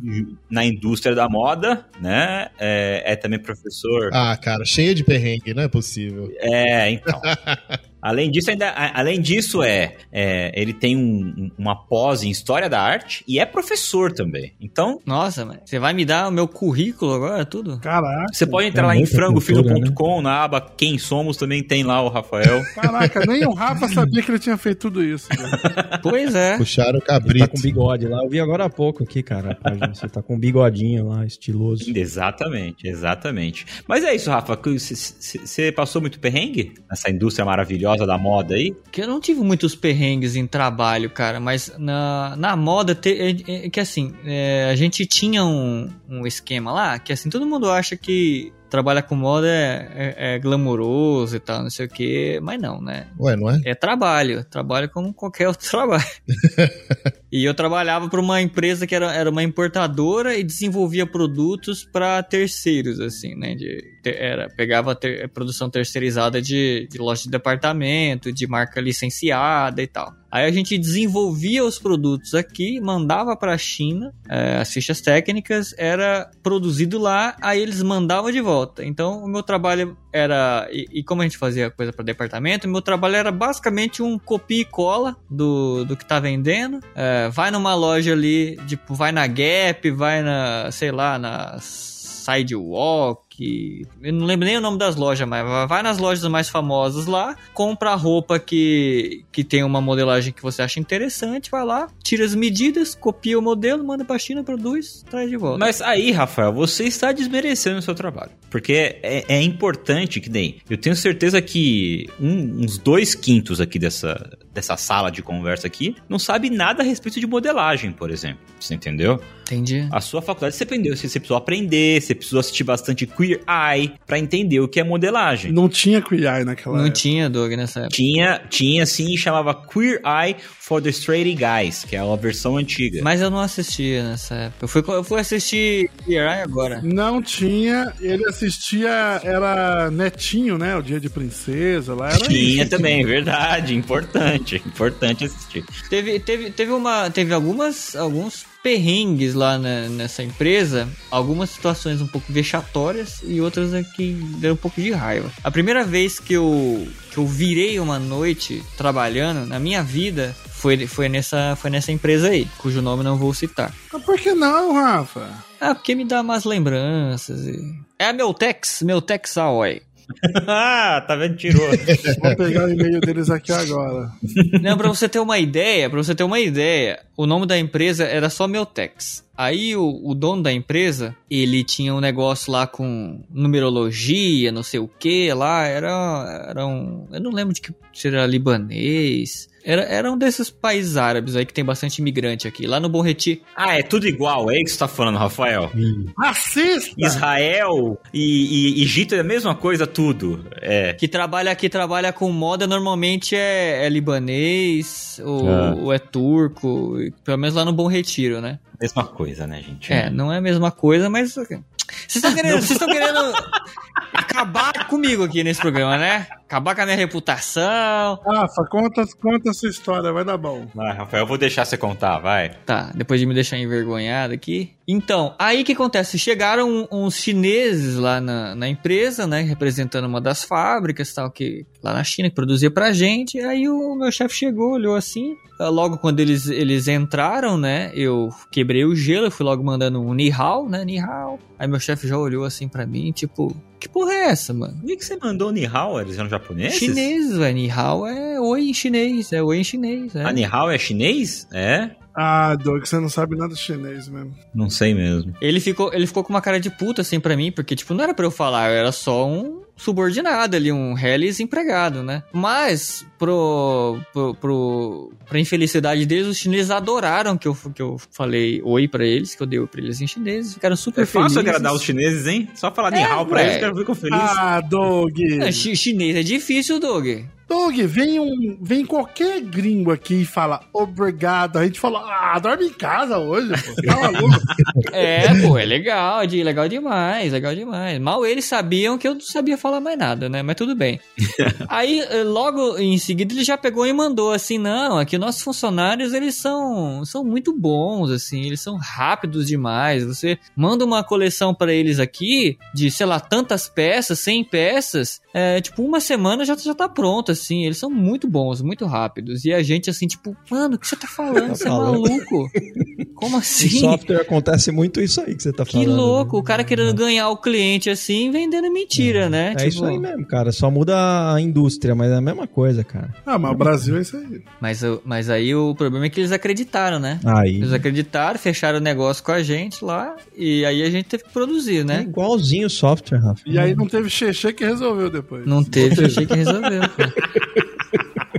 Speaker 4: na indústria da moda, né? É, é também professor.
Speaker 3: Ah, cara, cheia de perrengue, não é possível.
Speaker 4: É, então. Além disso, ainda, a- além disso é, é, ele tem um- um- uma pós em História da Arte e é professor também. Então,
Speaker 6: Nossa, mas você vai me dar o meu currículo agora, tudo?
Speaker 5: Caraca.
Speaker 4: você pode entrar
Speaker 2: É
Speaker 4: lá em
Speaker 2: muita
Speaker 4: frangofilho.com, na aba Quem Somos, também tem lá o Rafael.
Speaker 5: Caraca, nem o Rafa sabia que ele tinha feito tudo isso. cara.
Speaker 6: Pois é.
Speaker 3: Puxaram o
Speaker 2: Ele
Speaker 3: cabrito.
Speaker 2: tá com bigode lá. Eu vi agora há pouco aqui, cara. Você tá com um bigodinho lá, estiloso.
Speaker 4: Exatamente, exatamente. Mas é isso, Rafa. Você passou muito perrengue nessa indústria maravilhosa da moda aí?
Speaker 6: Que eu não tive muitos perrengues em trabalho, cara, mas na, na moda, te, é, é que assim, é, a gente tinha um, um esquema lá, que assim, todo mundo acha que trabalhar com moda é, é, é glamouroso e tal, não sei o que, mas não, né?
Speaker 3: Ué, não é?
Speaker 6: É trabalho, trabalho como qualquer outro trabalho. e eu trabalhava para uma empresa que era, era uma importadora e desenvolvia produtos para terceiros, assim, né? De, te- era, pegava ter- produção terceirizada de, de loja de departamento, de marca licenciada e tal. Aí a gente desenvolvia os produtos aqui, mandava para a China, é, as fichas técnicas, era produzido lá, aí eles mandavam de volta. Então o meu trabalho era. E, e como a gente fazia coisa para departamento, meu trabalho era basicamente um copia e cola do, do que tá vendendo. É, vai numa loja ali, tipo, vai na Gap, vai na, sei lá, na Sidewalk. Eu não lembro nem o nome das lojas, mas vai nas lojas mais famosas lá, compra a roupa que, que tem uma modelagem que você acha interessante, vai lá, tira as medidas, copia o modelo, manda pra China, produz, traz de volta.
Speaker 4: Mas aí, Rafael, você está desmerecendo o seu trabalho. Porque é, é importante que nem. Eu tenho certeza que um- uns dois quintos aqui dessa, dessa sala de conversa aqui não sabe nada a respeito de modelagem, por exemplo. Você entendeu?
Speaker 6: Entendi.
Speaker 4: A sua faculdade você aprendeu, você precisou aprender, você precisou assistir bastante Queer Eye pra entender o que é modelagem.
Speaker 5: Não tinha Queer Eye naquela
Speaker 6: Não
Speaker 5: época.
Speaker 6: tinha Doug nessa época.
Speaker 4: Tinha, tinha sim, chamava Queer Eye for the Straight Guys, que é a versão antiga.
Speaker 6: Mas eu não assistia nessa época. Eu fui, eu fui assistir Queer Eye agora.
Speaker 5: Não tinha, ele assistia, era netinho, né? O Dia de Princesa lá. Era
Speaker 4: Tinha
Speaker 5: isso.
Speaker 4: também, verdade, importante, importante assistir.
Speaker 6: Teve, teve, teve, uma, teve algumas, alguns perrengues lá na- nessa empresa, algumas situações um pouco vexatórias e outras é que deram um pouco de raiva. A primeira vez que eu, que eu virei uma noite trabalhando na minha vida foi, foi, nessa, foi nessa empresa aí, cujo nome não vou citar.
Speaker 5: Mas por que não, Rafa?
Speaker 6: Ah, porque me dá umas lembranças. E... É a Meltex, Meltex Aoi.
Speaker 4: Ah, tá vendo? Tirou.
Speaker 5: Vou pegar o e-mail deles aqui agora.
Speaker 6: Não, pra você ter uma ideia, pra você ter uma ideia, o nome da empresa era só Meltex. Aí o, o dono da empresa, ele tinha um negócio lá com numerologia, não sei o que lá, era, era um. Eu não lembro de que se era libanês. Era, era um desses países árabes aí que tem bastante imigrante aqui. Lá no Bom Retiro.
Speaker 4: Ah, é tudo igual, é isso que você tá falando, Rafael?
Speaker 5: Racista!
Speaker 4: Israel e, e Egito é a mesma coisa, tudo. É.
Speaker 6: Que trabalha que trabalha com moda normalmente é, é libanês ou,
Speaker 4: Ah.
Speaker 6: ou é turco, pelo menos lá no Bom Retiro, né?
Speaker 4: Mesma coisa, né, gente?
Speaker 6: É, não é a mesma coisa, mas. Vocês estão querendo, vocês estão querendo acabar comigo aqui nesse programa, né? Acabar com a minha reputação.
Speaker 5: Rafa, conta, conta essa história, vai dar bom.
Speaker 4: Vai, Rafael, eu vou deixar você contar, vai.
Speaker 6: Tá, depois de me deixar envergonhado aqui. Então, aí o que acontece? Chegaram uns chineses lá na, na empresa, né? Representando uma das fábricas tal, que lá na China, que produzia pra gente. Aí o meu chefe chegou, olhou assim. Ah, Logo quando eles, eles entraram, né? Eu quebrei o gelo, eu fui logo mandando um ni hao, né? Ni hao. Aí meu chefe já olhou assim pra mim, tipo, que porra é essa, mano?
Speaker 4: Por que, que você mandou Nihao? Eles eram japoneses?
Speaker 6: Chinês, velho. Ni hao é oi em chinês, é oi em chinês. É.
Speaker 4: A Nihao é chinês? É?
Speaker 5: Ah, Doug, você não sabe nada chinês mesmo.
Speaker 4: Não sei mesmo.
Speaker 6: Ele ficou, ele ficou com uma cara de puta assim pra mim, porque, tipo, não era pra eu falar, eu era só um subordinado ali, um reles empregado, né? Mas, pro, pro, pro, pra infelicidade deles, os chineses adoraram que eu, que eu falei oi pra eles, que eu dei oi pra eles em chinês, ficaram super
Speaker 4: É fácil
Speaker 6: felizes.
Speaker 4: agradar os chineses, hein? Só falar Nihao pra
Speaker 6: ué.
Speaker 4: eles que eu fico feliz.
Speaker 5: Ah, Doug.
Speaker 6: É, chi- chinês é difícil, Doug.
Speaker 5: Doug, vem, um, vem qualquer gringo aqui e fala obrigado. A gente fala, ah, dorme em casa hoje, pô. Tá maluco?
Speaker 6: É, pô, é legal, é de- legal demais, legal demais. Mal eles sabiam que eu não sabia falar mais nada, né? Mas tudo bem. Aí, eh, logo em seguida, ele já pegou e mandou assim: não, aqui nossos funcionários, eles são, são muito bons, assim, eles são rápidos demais. Você manda uma coleção pra eles aqui de, sei lá, tantas peças, 100 peças, é, tipo, uma semana já, já tá pronto, assim. Eles são muito bons, muito rápidos. E a gente, assim, tipo, mano, o que você tá falando? Você é maluco? Como
Speaker 2: Em
Speaker 6: assim?
Speaker 2: software acontece muito isso aí que você tá
Speaker 6: Que
Speaker 2: falando.
Speaker 6: louco,
Speaker 2: né?
Speaker 6: o cara querendo ganhar o cliente assim, vendendo mentira, né?
Speaker 2: É
Speaker 6: Tipo,
Speaker 2: isso aí mesmo, cara. Só muda a indústria, mas é a mesma coisa, cara.
Speaker 5: Ah, mas o Brasil é isso aí.
Speaker 6: Mas, mas aí o problema é que eles acreditaram, né?
Speaker 2: Aí.
Speaker 6: Eles acreditaram, fecharam o negócio com a gente lá, e aí a gente teve que produzir,
Speaker 2: É
Speaker 6: né?
Speaker 2: igualzinho o software, Rafa.
Speaker 5: E aí não teve Xexê que resolveu depois.
Speaker 6: Não teve, achei que resolveu. pô.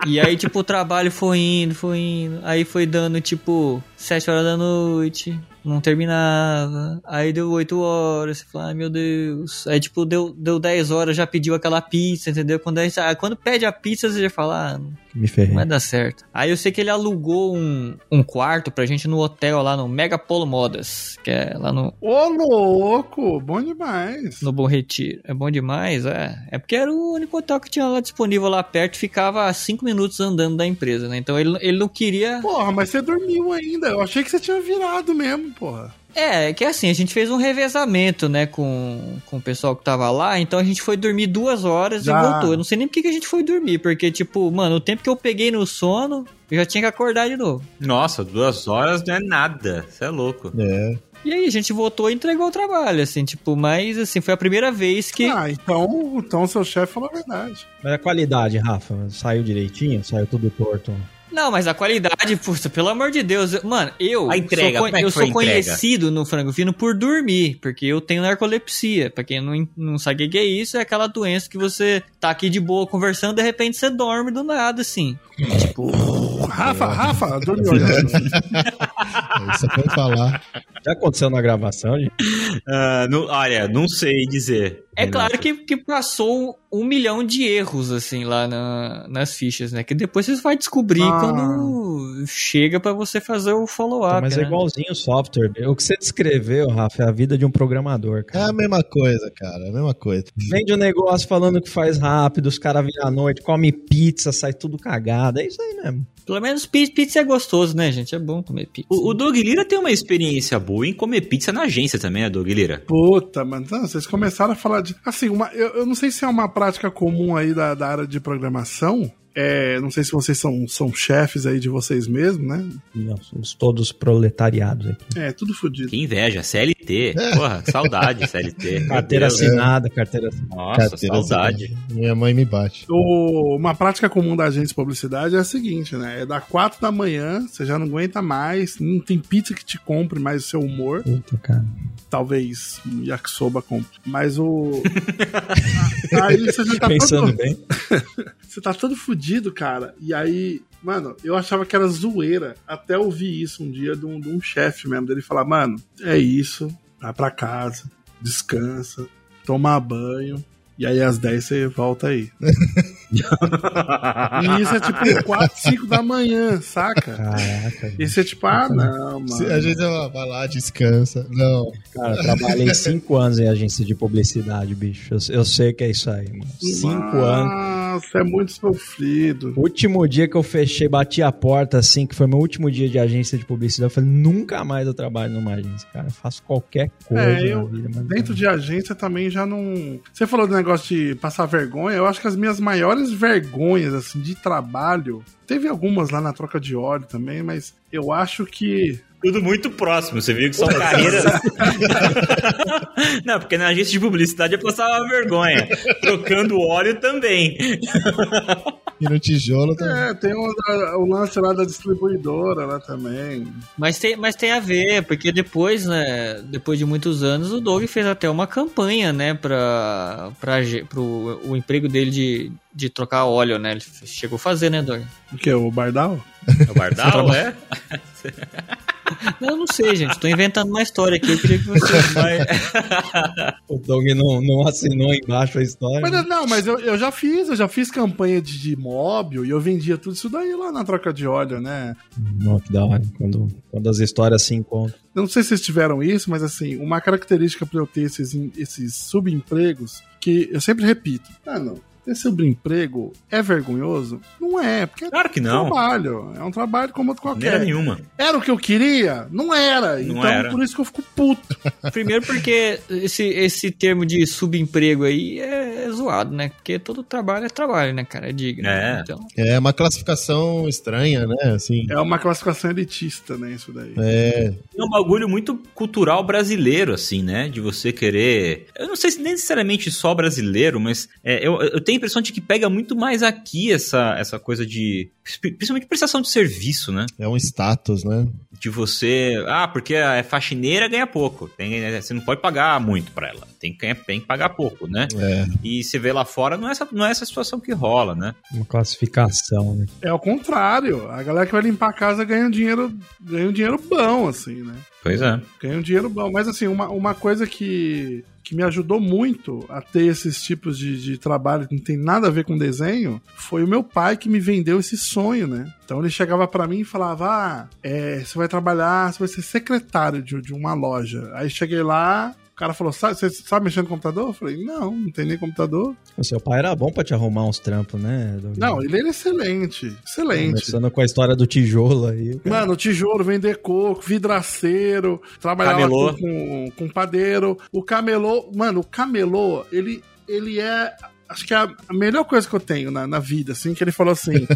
Speaker 6: E aí, tipo, o trabalho foi indo, foi indo. Aí foi dando, tipo, 7 horas da noite, não terminava. Aí deu 8 horas, você fala, ai meu Deus. Aí, tipo, deu, deu 10 horas, já pediu aquela pizza, entendeu? Quando, aí, ah, quando pede a pizza, você já fala, ah,
Speaker 2: Me ferrei.
Speaker 6: não vai dar certo. Aí eu sei que ele alugou um, um quarto pra gente no hotel lá no Mega Polo Modas, que é lá no,
Speaker 5: Ô, louco, bom demais.
Speaker 6: no Bom Retiro. É bom demais, é. É porque era o único hotel que tinha lá disponível lá perto, ficava a 5 minutos andando da empresa, né? Então ele, ele não queria.
Speaker 5: Porra, mas você dormiu ainda. Eu achei que você tinha virado mesmo, porra.
Speaker 6: É, que assim, a gente fez um revezamento, né, com, com o pessoal que tava lá, então a gente foi dormir duas horas
Speaker 5: Já.
Speaker 6: e voltou. Eu não sei nem por que que a gente foi dormir, porque, tipo, mano, o tempo que eu peguei no sono, eu já tinha que acordar de novo.
Speaker 4: Nossa, duas horas não é nada. Você é louco.
Speaker 3: É.
Speaker 6: E aí a gente voltou e entregou o trabalho, assim, tipo, mas assim, foi a primeira vez que.
Speaker 5: Ah, então, então seu chefe falou a verdade.
Speaker 2: Mas a qualidade, Rafa, saiu direitinho? Saiu tudo torto?
Speaker 6: Não, mas a qualidade, puxa, pelo amor de Deus. eu- Mano, eu
Speaker 4: A entrega,
Speaker 6: sou,
Speaker 4: como é que
Speaker 6: eu
Speaker 4: foi
Speaker 6: sou conhecido no frango fino por dormir, porque eu tenho narcolepsia. Pra quem não, não sabe o que é isso, é aquela doença que você tá aqui de boa conversando, de repente você dorme do nada, assim. tipo,
Speaker 5: Rafa, Rafa, dormiu.
Speaker 3: É Isso é pra falar.
Speaker 2: Já aconteceu na gravação, gente?
Speaker 4: Não- olha, não sei dizer.
Speaker 6: é claro que, que passou um milhão de erros, assim, lá na- nas fichas, né? Que depois você vai descobrir
Speaker 5: Ah.
Speaker 6: Quando chega pra você fazer o follow-up.
Speaker 2: Mas é
Speaker 6: né?
Speaker 2: igualzinho o software. O que você descreveu, Rafa, é a vida de um programador,
Speaker 3: É
Speaker 2: cara.
Speaker 3: a mesma coisa, cara. É a mesma coisa.
Speaker 2: Vende um negócio falando que faz rápido, os caras viram à noite, come pizza, sai tudo cagado. É isso aí mesmo.
Speaker 6: Pelo menos pi- pizza é gostoso, né, gente? É bom comer pizza.
Speaker 4: O, o Doug Lira tem uma experiência boa em comer pizza na agência também, né, Doug Lira?
Speaker 5: Puta, mano. Não, vocês começaram a falar de. Assim, uma, eu, eu não sei se é uma prática comum aí da, da área de programação. É, não sei se vocês são, são chefes aí de vocês mesmos, né?
Speaker 2: Não, somos todos proletariados aqui.
Speaker 5: É, tudo fodido.
Speaker 4: Que inveja, CLT. Porra, saudade, CLT.
Speaker 2: Carteira
Speaker 4: Deus.
Speaker 2: assinada, carteira assinada.
Speaker 4: Nossa,
Speaker 3: Carteira
Speaker 4: saudade.
Speaker 3: assinada. Minha mãe me bate.
Speaker 5: O- uma prática comum da agência de publicidade é a seguinte, né? É da 4 da manhã, você já não aguenta mais, não tem pizza que te compre mais o seu humor.
Speaker 2: Puta, cara.
Speaker 5: Talvez um yakisoba compre. Mas o. aí você já tá
Speaker 2: Pensando
Speaker 5: todo,
Speaker 2: bem.
Speaker 5: Você tá todo fudido, cara. E aí, mano, eu achava que era zoeira até ouvir isso um dia de um, de um chefe mesmo, dele falar, mano, é isso, vai pra casa, descansa, toma banho. E aí às 10 você volta aí. E isso é tipo 4, 5 da manhã, saca?
Speaker 2: Caraca.
Speaker 5: Isso é tipo, ah, não,
Speaker 3: Se-
Speaker 5: mano.
Speaker 3: A gente vai lá, descansa. Não.
Speaker 2: Cara, eu trabalhei cinco anos em agência de publicidade, bicho. Eu, eu sei que é isso aí, mano. Cinco anos.
Speaker 5: Nossa, é muito sofrido.
Speaker 2: Último dia que eu fechei, bati a porta, assim, que foi meu último dia de agência de publicidade, eu falei, nunca mais eu trabalho numa agência, cara. Eu faço qualquer coisa
Speaker 5: É,
Speaker 2: na
Speaker 5: eu-
Speaker 2: vida. Mas
Speaker 5: Dentro de agência também já não. Você falou do negócio de passar vergonha. Eu acho que as minhas maiores vergonhas, assim, de trabalho. Teve algumas lá na troca de óleo também, mas eu acho que.
Speaker 4: Tudo muito próximo, você viu que são carreiras. Não, porque na agência de publicidade eu passava vergonha. Trocando óleo também.
Speaker 3: E no tijolo também.
Speaker 5: É, tem o, o lance lá da distribuidora lá também.
Speaker 6: Mas tem, mas tem a ver, porque depois, né, depois de muitos anos, o Doug fez até uma campanha, né, pra, pra, pro o emprego dele de, de trocar óleo, né? Ele chegou a fazer, né, Doug?
Speaker 5: O que? O Bardal?
Speaker 4: O Bardal, é?
Speaker 6: Não, eu não sei, gente. Tô inventando uma história aqui. Eu queria que você.
Speaker 2: o Doug não, não assinou embaixo a história.
Speaker 5: Mas, não, mas eu, eu já fiz, eu já fiz campanha de, de móvel e eu vendia tudo isso daí lá na troca de óleo, né?
Speaker 2: Não, que da hora. Quando, quando as histórias se encontram.
Speaker 5: Eu não sei se vocês tiveram isso, mas assim, uma característica para eu ter esses, esses subempregos, que eu sempre repito, ah não, ter subemprego é vergonhoso? Não é, porque é
Speaker 4: Claro que
Speaker 5: um
Speaker 4: não.
Speaker 5: trabalho, é um trabalho como outro qualquer.
Speaker 4: nenhuma.
Speaker 5: Era o que eu queria? Não era.
Speaker 4: Não
Speaker 5: então
Speaker 4: era.
Speaker 5: por isso que eu fico puto.
Speaker 6: Primeiro porque esse, esse termo de subemprego aí é, é zoado, né? Porque todo trabalho é trabalho, né, cara? É digno.
Speaker 4: É.
Speaker 6: Então,
Speaker 3: É uma classificação estranha, né? Assim.
Speaker 5: É uma classificação elitista, né, isso daí.
Speaker 3: É.
Speaker 4: É um bagulho muito cultural brasileiro, assim, né? De você querer. Eu não sei se necessariamente só brasileiro, mas é, eu, eu tenho a impressão de que pega muito mais aqui essa, essa coisa de. Principalmente prestação de serviço, né?
Speaker 3: É um status, né?
Speaker 4: De você. Ah, porque é faxineira ganha pouco. Tem, você não pode pagar muito pra ela. Tem que, tem que pagar pouco, né?
Speaker 3: É.
Speaker 4: E você vê lá fora, não é essa, não é essa situação que rola, né?
Speaker 2: Uma classificação, né?
Speaker 5: É o contrário. A galera que vai limpar a casa ganha um dinheiro, ganha um dinheiro bom, assim, né?
Speaker 4: Pois é.
Speaker 5: Ganha um dinheiro bom. Mas assim, uma, uma coisa que, que me ajudou muito a ter esses tipos de, de trabalho que não tem nada a ver com desenho foi o meu pai que me vendeu esse sonho, né? Então ele chegava pra mim e falava: Ah, é, você vai trabalhar, você vai ser secretário de, de uma loja. Aí cheguei lá. O cara falou, "Sabe- você sabe mexer no computador? Eu falei, não, não tem nem computador.
Speaker 2: O seu pai era bom pra te arrumar uns trampos, né?
Speaker 5: Não, ele era excelente, excelente.
Speaker 2: Começando com a história do tijolo aí. o cara-
Speaker 5: Mano, tijolo, vender coco, vidraceiro, trabalhava
Speaker 4: Camelô.
Speaker 5: com, com padeiro. O camelô, mano, o camelô, ele, ele é. Acho que é a melhor coisa que eu tenho na, na vida, assim, que ele falou assim.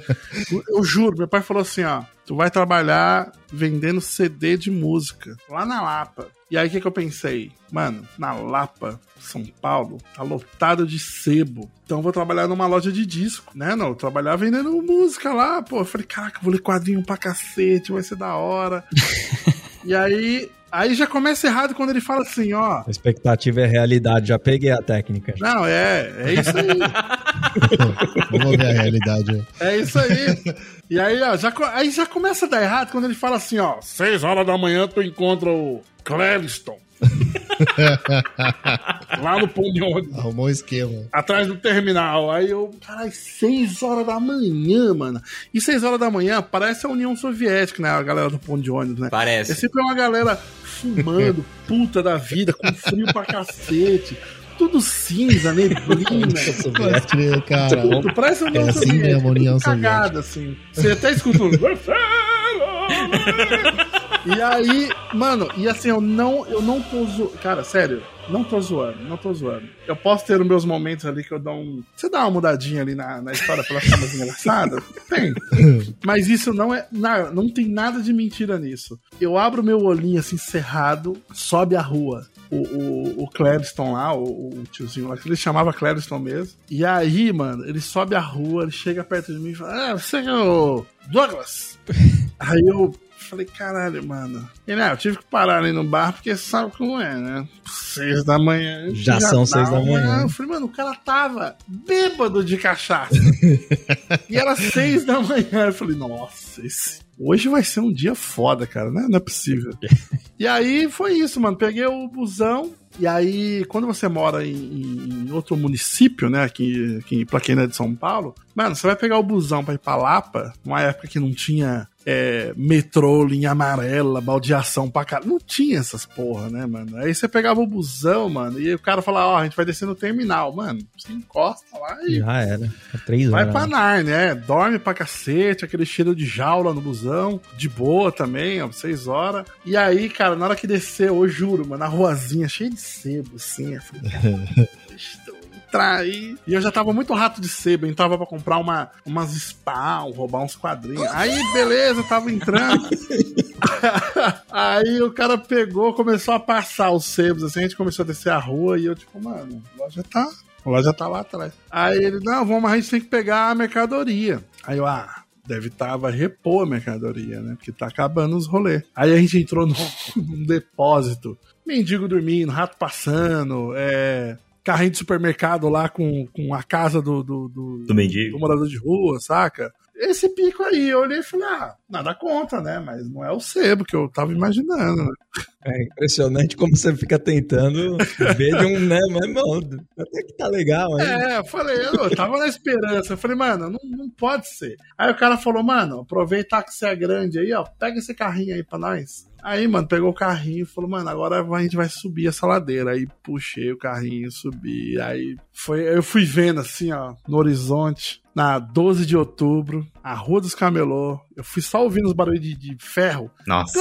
Speaker 5: eu, eu juro, meu pai falou assim: ó, tu vai trabalhar vendendo CD de música lá na Lapa. E aí o que, que eu pensei? Mano, na Lapa, São Paulo, tá lotado de sebo. Então eu vou trabalhar numa loja de disco, né? Não, eu trabalhar vendendo música lá, pô. Eu falei, caraca, vou ler quadrinho pra cacete, vai ser da hora. e aí, aí já começa errado quando ele fala assim, ó.
Speaker 2: A expectativa é realidade, já peguei a técnica.
Speaker 5: Não, é, é isso aí.
Speaker 3: Vamos ver a realidade.
Speaker 5: É isso aí. E aí, ó, já, aí já começa a dar errado quando ele fala assim, ó, seis horas da manhã tu encontra o Clériston. Lá no pão de ônibus,
Speaker 3: Arrumou um esquema.
Speaker 5: atrás do terminal. Aí eu, caralho, seis horas da manhã, mano. E seis horas da manhã parece a União Soviética, né? A galera do pão de ônibus, né? É
Speaker 4: Parece.
Speaker 5: sempre uma galera fumando, puta da vida, com frio pra cacete. Tudo cinza, neblina.
Speaker 3: Pode crer, cara.
Speaker 5: Tudo, parece uma União
Speaker 3: É assim
Speaker 5: Soviética.
Speaker 3: mesmo, União
Speaker 5: tudo cagada, assim. Você até escuta um... E aí, mano, e assim, eu não, eu não tô zoando. Cara, sério, não tô zoando, não tô zoando. Eu posso ter os meus momentos ali que eu dou um. Você dá uma mudadinha ali na, na história pra ela ficar mais engraçada? Tem. Mas isso não é. Não, não tem nada de mentira nisso. Eu abro meu olhinho assim, cerrado, sobe a rua. O, o, o Clériston lá, o, o tiozinho lá, que ele chamava Clériston mesmo. E aí, mano, ele sobe a rua, ele chega perto de mim e fala: Ah, você é o Douglas? Aí eu falei, caralho, mano. E né, eu tive que parar ali no bar, porque sabe como é, né? Seis da manhã.
Speaker 2: Já são seis da
Speaker 5: dá
Speaker 2: manhã.
Speaker 5: Eu falei, mano, o cara tava bêbado de cachaça. e era seis da manhã. Eu falei, nossa, esse. Hoje vai ser um dia foda, cara, né? Não é possível. e aí foi isso, mano. Peguei o busão. E aí, quando você mora em, em outro município, né? Aqui, aqui, pra quem não é de São Paulo, mano, você vai pegar o busão pra ir pra Lapa, numa época que não tinha é, metrô, linha amarela, baldeação pra cá. Não tinha essas porra, né, mano? Aí você pegava o busão, mano, e o cara falava, ó, a gente vai descer no terminal. Mano, você encosta lá e
Speaker 2: Já era. É três
Speaker 5: vai
Speaker 2: horas.
Speaker 5: pra nar, né? Dorme pra cacete, aquele cheiro de jaula no busão, de boa também, ó, seis horas. E aí, cara, na hora que desceu, eu juro, mano, na ruazinha, cheia de sebo, assim, eu entrar aí. E eu já tava muito rato de sebo, entrava pra comprar uma, umas spawn, roubar uns quadrinhos. Aí, beleza, tava entrando. aí o cara pegou, começou a passar os sebos, assim, a gente começou a descer a rua e eu, tipo, mano, a loja tá. A loja tá lá atrás. Aí ele, não, vamos, mas a gente tem que pegar a mercadoria. Aí eu, ah, deve estar, vai repor a mercadoria, né? Porque tá acabando os rolês. Aí a gente entrou num depósito. Mendigo dormindo, rato passando, é, carrinho de supermercado lá com, com a casa do, do, do,
Speaker 4: Do mendigo.
Speaker 5: do morador de rua, saca? Esse pico aí, eu olhei e falei, ah, nada contra, né? Mas não é o sebo que eu tava imaginando, né?
Speaker 2: É impressionante como você fica tentando ver de um, né? Mas, mano, até que tá legal, hein?
Speaker 5: É, eu falei, eu tava na esperança. Eu falei, mano, não, não pode ser. Aí o cara falou, mano, aproveitar que você é grande aí, ó, pega esse carrinho aí pra nós. Aí, mano, pegou o carrinho e falou, mano, agora a gente vai subir essa ladeira. Aí puxei o carrinho, subi. Aí foi, eu fui vendo assim, ó, no horizonte, na 12 de outubro, a Rua dos Camelô. Eu fui só ouvindo os barulhos de, de ferro.
Speaker 4: Nossa.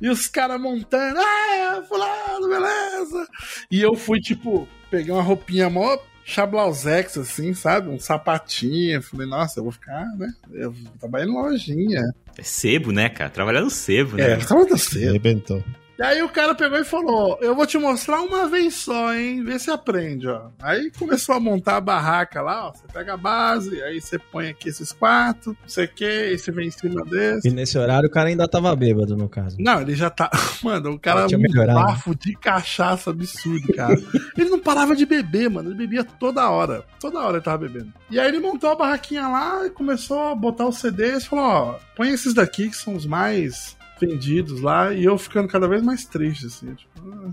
Speaker 5: E os caras montando, ah, fulano, beleza. E eu fui, tipo, peguei uma roupinha mó chablausex, assim, sabe? Um sapatinho. Falei, nossa, eu vou ficar, né? Eu vou trabalhar em lojinha.
Speaker 4: É sebo, né, cara? Trabalhar no sebo,
Speaker 5: É,
Speaker 4: né?
Speaker 5: tava da cedo.
Speaker 3: Arrebentou.
Speaker 5: E aí o cara pegou e falou: Eu vou te mostrar uma vez só, hein? Vê se aprende, ó. Aí começou a montar a barraca lá, ó. Você pega a base, aí você põe aqui esses quatro, não sei o que, aí você vem em cima desse.
Speaker 2: E nesse horário o cara ainda tava bêbado, no caso.
Speaker 5: Não, ele já tá. Mano, o cara
Speaker 2: tinha
Speaker 5: um
Speaker 2: melhorado.
Speaker 5: bafo de cachaça absurdo, cara. ele não parava de beber, mano. Ele bebia toda hora. Toda hora ele tava bebendo. E aí ele montou a barraquinha lá e começou a botar os CDs. Falou: Ó, põe esses daqui que são os mais vendidos lá. E eu ficando cada vez mais triste, assim. Tipo, ah,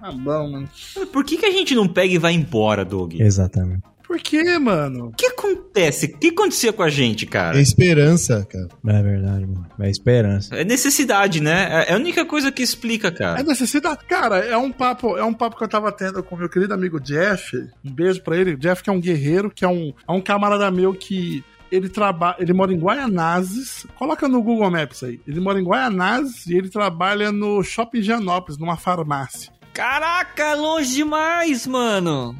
Speaker 5: tá bom, mano.
Speaker 4: Por que, que a gente não pega e vai embora, Doug? O
Speaker 2: Exatamente.
Speaker 5: Por que, mano?
Speaker 4: que acontece? O que acontecia com a gente, cara?
Speaker 3: É esperança, cara.
Speaker 2: É verdade, mano. É esperança.
Speaker 4: É necessidade, né? É a única coisa que explica,
Speaker 5: É
Speaker 4: cara.
Speaker 5: necessidade. Cara, é um papo, é um papo que eu tava tendo com meu querido amigo Jeff. Um beijo pra ele. Jeff que é um guerreiro, que é um, é um camarada meu que ele trabalha, ele mora em Guaianazes. Coloca no Google Maps aí. Ele mora em Guaianazes e ele trabalha no Shopping Gianópolis, numa farmácia.
Speaker 6: Caraca, longe demais, mano.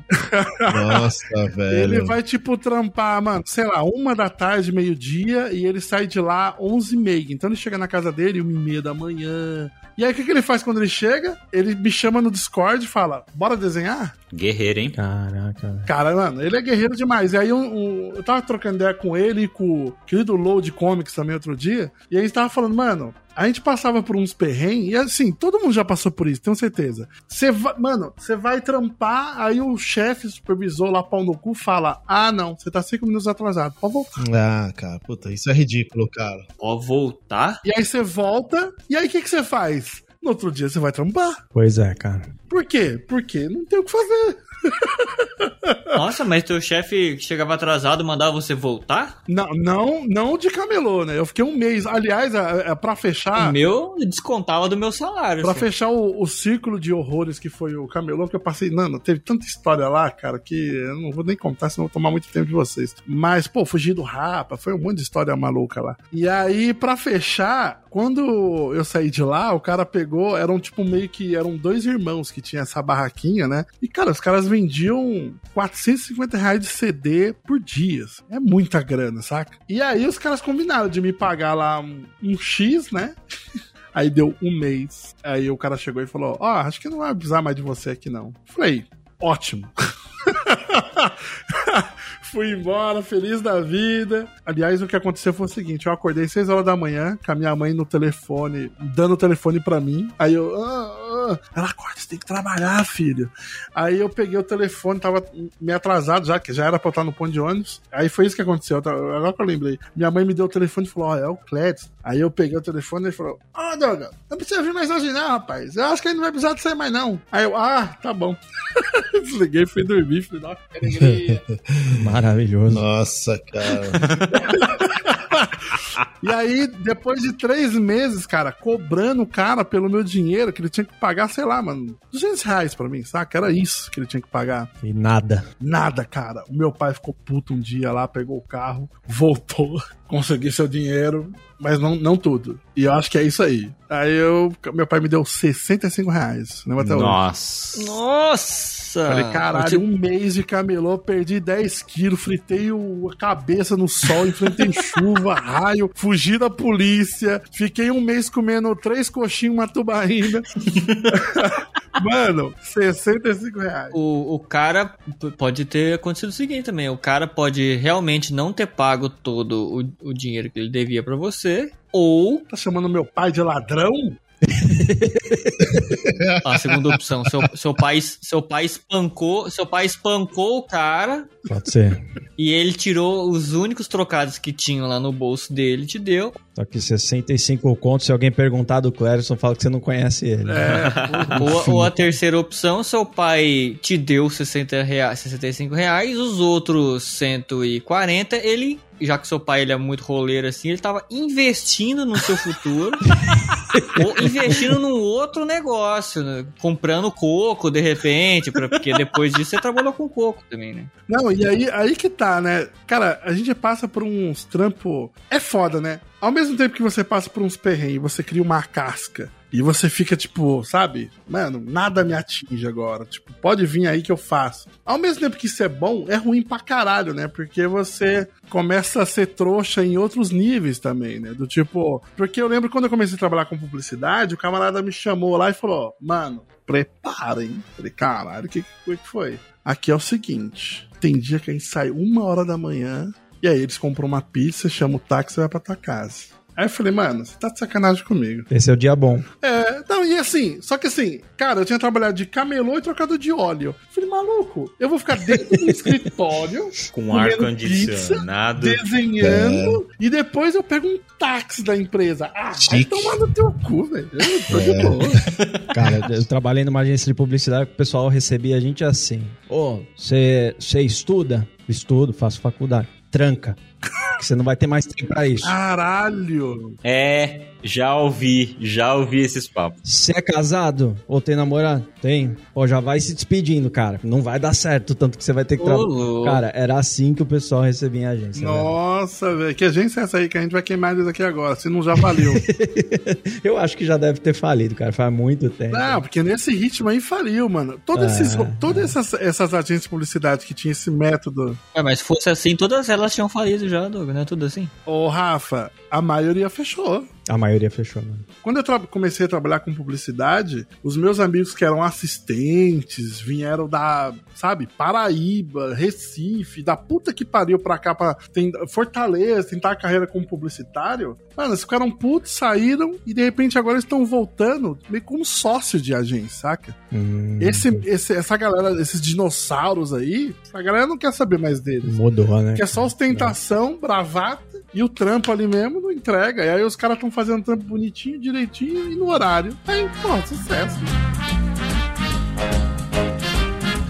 Speaker 3: Nossa, velho.
Speaker 5: Ele vai, tipo, trampar, mano, sei lá, uma da tarde, meio-dia, e ele sai de lá onze e meia. Então ele chega na casa dele, uma e meia da manhã. E aí, o que, que ele faz quando ele chega? Ele me chama no Discord e fala: Bora desenhar?
Speaker 4: Guerreiro, hein?
Speaker 2: Caraca.
Speaker 5: Cara, mano, ele é guerreiro demais. E aí um- um- eu tava trocando ideia com ele e com o querido Load Comics também outro dia. E a gente tava falando, mano, a gente passava por uns perrengues, e assim, todo mundo já passou por isso, tenho certeza. Você vai, mano, você vai trampar, aí o chefe, supervisor lá, pau no cu, fala: Ah, não, você tá cinco minutos atrasado, pode voltar.
Speaker 3: Ah, cara, puta, isso é ridículo, cara.
Speaker 6: Ó, voltar?
Speaker 5: E aí você volta, e aí o que, que você faz? no outro dia você vai trampar.
Speaker 2: Pois é, cara.
Speaker 5: Por quê? Porque não tem o que fazer.
Speaker 6: Nossa, mas teu chefe chegava atrasado mandava você voltar?
Speaker 5: Não, não, não de camelô, né? Eu fiquei um mês. Aliás, é, é pra fechar.
Speaker 6: O meu descontava do meu salário.
Speaker 5: Pra
Speaker 6: assim.
Speaker 5: fechar o, o círculo de horrores que foi o camelô, que eu passei. Mano, teve tanta história lá, cara, que eu não vou nem contar, senão vou tomar muito tempo de vocês. Mas, pô, fugi do rapa, foi um monte de história maluca lá. E aí, pra fechar, quando eu saí de lá, o cara pegou, eram tipo meio que eram dois irmãos que tinham essa barraquinha, né? E cara, os caras vendiam 450 reais de CD por dia. É muita grana, saca? E aí os caras combinaram de me pagar lá um, X, né? Aí deu um mês. Aí o cara chegou e falou: Ó, acho que não vai precisar mais de você aqui, não. Falei, ótimo. Fui embora, feliz da vida. Aliás, o que aconteceu foi o seguinte: eu acordei 6 horas da manhã, com a minha mãe no telefone, dando o telefone pra mim. Aí eu. Ah, ah. Ela acorda, você tem que trabalhar, filho. Aí eu peguei o telefone, tava meio atrasado já, que já era pra eu estar no ponto de ônibus. Aí foi isso que aconteceu. Agora que eu lembrei. Minha mãe me deu o telefone e falou: Ó, é o Clédson. Aí eu peguei o telefone e ele falou: Ó, oh, Doga, não precisa vir mais hoje, não, rapaz. Eu acho que ele não vai precisar de sair mais, não. Aí eu, ah, tá bom. Desliguei, fui dormir, fui dar uma alegria.
Speaker 2: Maravilhoso.
Speaker 3: Nossa, cara.
Speaker 5: E aí, depois de três meses, cara, cobrando o cara pelo meu dinheiro, que ele tinha que pagar, sei lá, mano, 200 reais pra mim, saca? Era isso que ele tinha que pagar.
Speaker 2: E nada.
Speaker 5: Nada, cara. O meu pai ficou puto um dia lá, pegou o carro, voltou, conseguiu seu dinheiro, mas não, não tudo. E eu acho que é isso aí. Aí eu, meu pai me deu 65 reais. Lembra até hoje?
Speaker 4: Nossa.
Speaker 6: Nossa!
Speaker 5: Falei, caralho, um mês de camelô, perdi 10 quilos, fritei o- a cabeça no sol, enfrentei chuva, raio, fugi da polícia, fiquei um mês comendo três coxinhas, uma tubaína. Mano, 65 reais.
Speaker 6: O, o cara pode ter acontecido o seguinte também: o cara pode realmente não ter pago todo o, o dinheiro que ele devia pra você, ou
Speaker 5: Tá chamando meu pai de ladrão?
Speaker 6: a segunda opção, seu, seu pai seu pai espancou, seu pai espancou o cara
Speaker 2: Pode ser.
Speaker 6: e ele tirou os únicos trocados que tinham lá no bolso dele, e te deu.
Speaker 2: Só que 65 contos, se alguém perguntar do Clérison, fala que você não conhece ele.
Speaker 6: Ou, ou a terceira opção, seu pai te deu 60 reais, 65 reais, os outros 140, ele, já que seu pai ele é muito roleiro assim, ele tava investindo no seu futuro, ou investindo num outro negócio, né? comprando coco de repente, pra, porque depois disso você trabalhou com coco também, né?
Speaker 5: Não, e aí, aí que tá, né? Cara, a gente passa por uns trampos. É foda, né? Ao mesmo tempo que você passa por uns perrengues, você cria uma casca. E você fica tipo, sabe? Mano, nada me atinge agora. Tipo, pode vir aí que eu faço. Ao mesmo tempo que isso é bom, é ruim pra caralho, né? Porque você começa a ser trouxa em outros níveis também, né? Do tipo. Porque eu lembro quando eu comecei a trabalhar com publicidade, o camarada me chamou lá e falou: Mano, prepara, hein? Falei, caralho, o que, que que foi? Aqui é o seguinte: tem dia que a gente sai uma hora da manhã, e aí eles compram uma pizza, chamam o táxi e vai pra tua casa. Aí eu falei, mano, você tá de sacanagem comigo.
Speaker 2: Esse é o dia bom.
Speaker 5: É, não, e assim, só que assim, cara, eu tinha trabalhado de camelô e trocado de óleo. Eu falei, maluco, eu vou ficar dentro do escritório,
Speaker 4: Com ar-condicionado.
Speaker 5: desenhando, e depois eu pego um táxi da empresa. Ah, vai tomar no teu cu, velho. Eu tô de
Speaker 3: É.
Speaker 5: boa.
Speaker 2: Cara, eu trabalhei numa agência de publicidade que o pessoal recebia a gente assim. Ô, você estuda? Estudo, faço faculdade. Tranca. Que você não vai ter mais tempo pra isso.
Speaker 5: Caralho.
Speaker 4: É, já ouvi, já ouvi esses papos.
Speaker 2: Você é casado ou tem namorado? Tem. Pô, já vai se despedindo, cara. Não vai dar certo, tanto que você vai ter que trabalhar. Cara, era assim que o pessoal recebia em agência.
Speaker 5: Nossa, velho. Que agência é essa aí que a gente vai queimar eles aqui agora? Se não já valeu.
Speaker 2: Eu acho que já deve ter falido, cara. Faz muito tempo.
Speaker 5: Não, porque nesse ritmo aí faliu, mano. Todas,
Speaker 2: É.
Speaker 5: esses, todas essas, essas agências de publicidade que tinham esse método.
Speaker 6: É, mas se fosse assim, todas elas tinham falido já, Doug, não é tudo assim?
Speaker 5: Ô, Rafa, a maioria fechou.
Speaker 2: A maioria fechou, mano.
Speaker 5: Quando eu comecei a trabalhar com publicidade, os meus amigos que eram assistentes vieram da, sabe, Paraíba, Recife, da puta que pariu pra cá, pra Fortaleza, tentar a carreira como publicitário. Mano, eles ficaram putos, saíram e de repente agora estão voltando meio como sócio de agência, saca?
Speaker 2: Hum,
Speaker 5: Esse, esse- essa galera, esses dinossauros aí, a galera não quer saber mais deles.
Speaker 2: Mudou, né?
Speaker 5: Que é só ostentação, bravata e o trampo ali mesmo, não, entrega. E aí os caras estão fazendo trampo bonitinho, direitinho e no horário. Aí, pô, sucesso.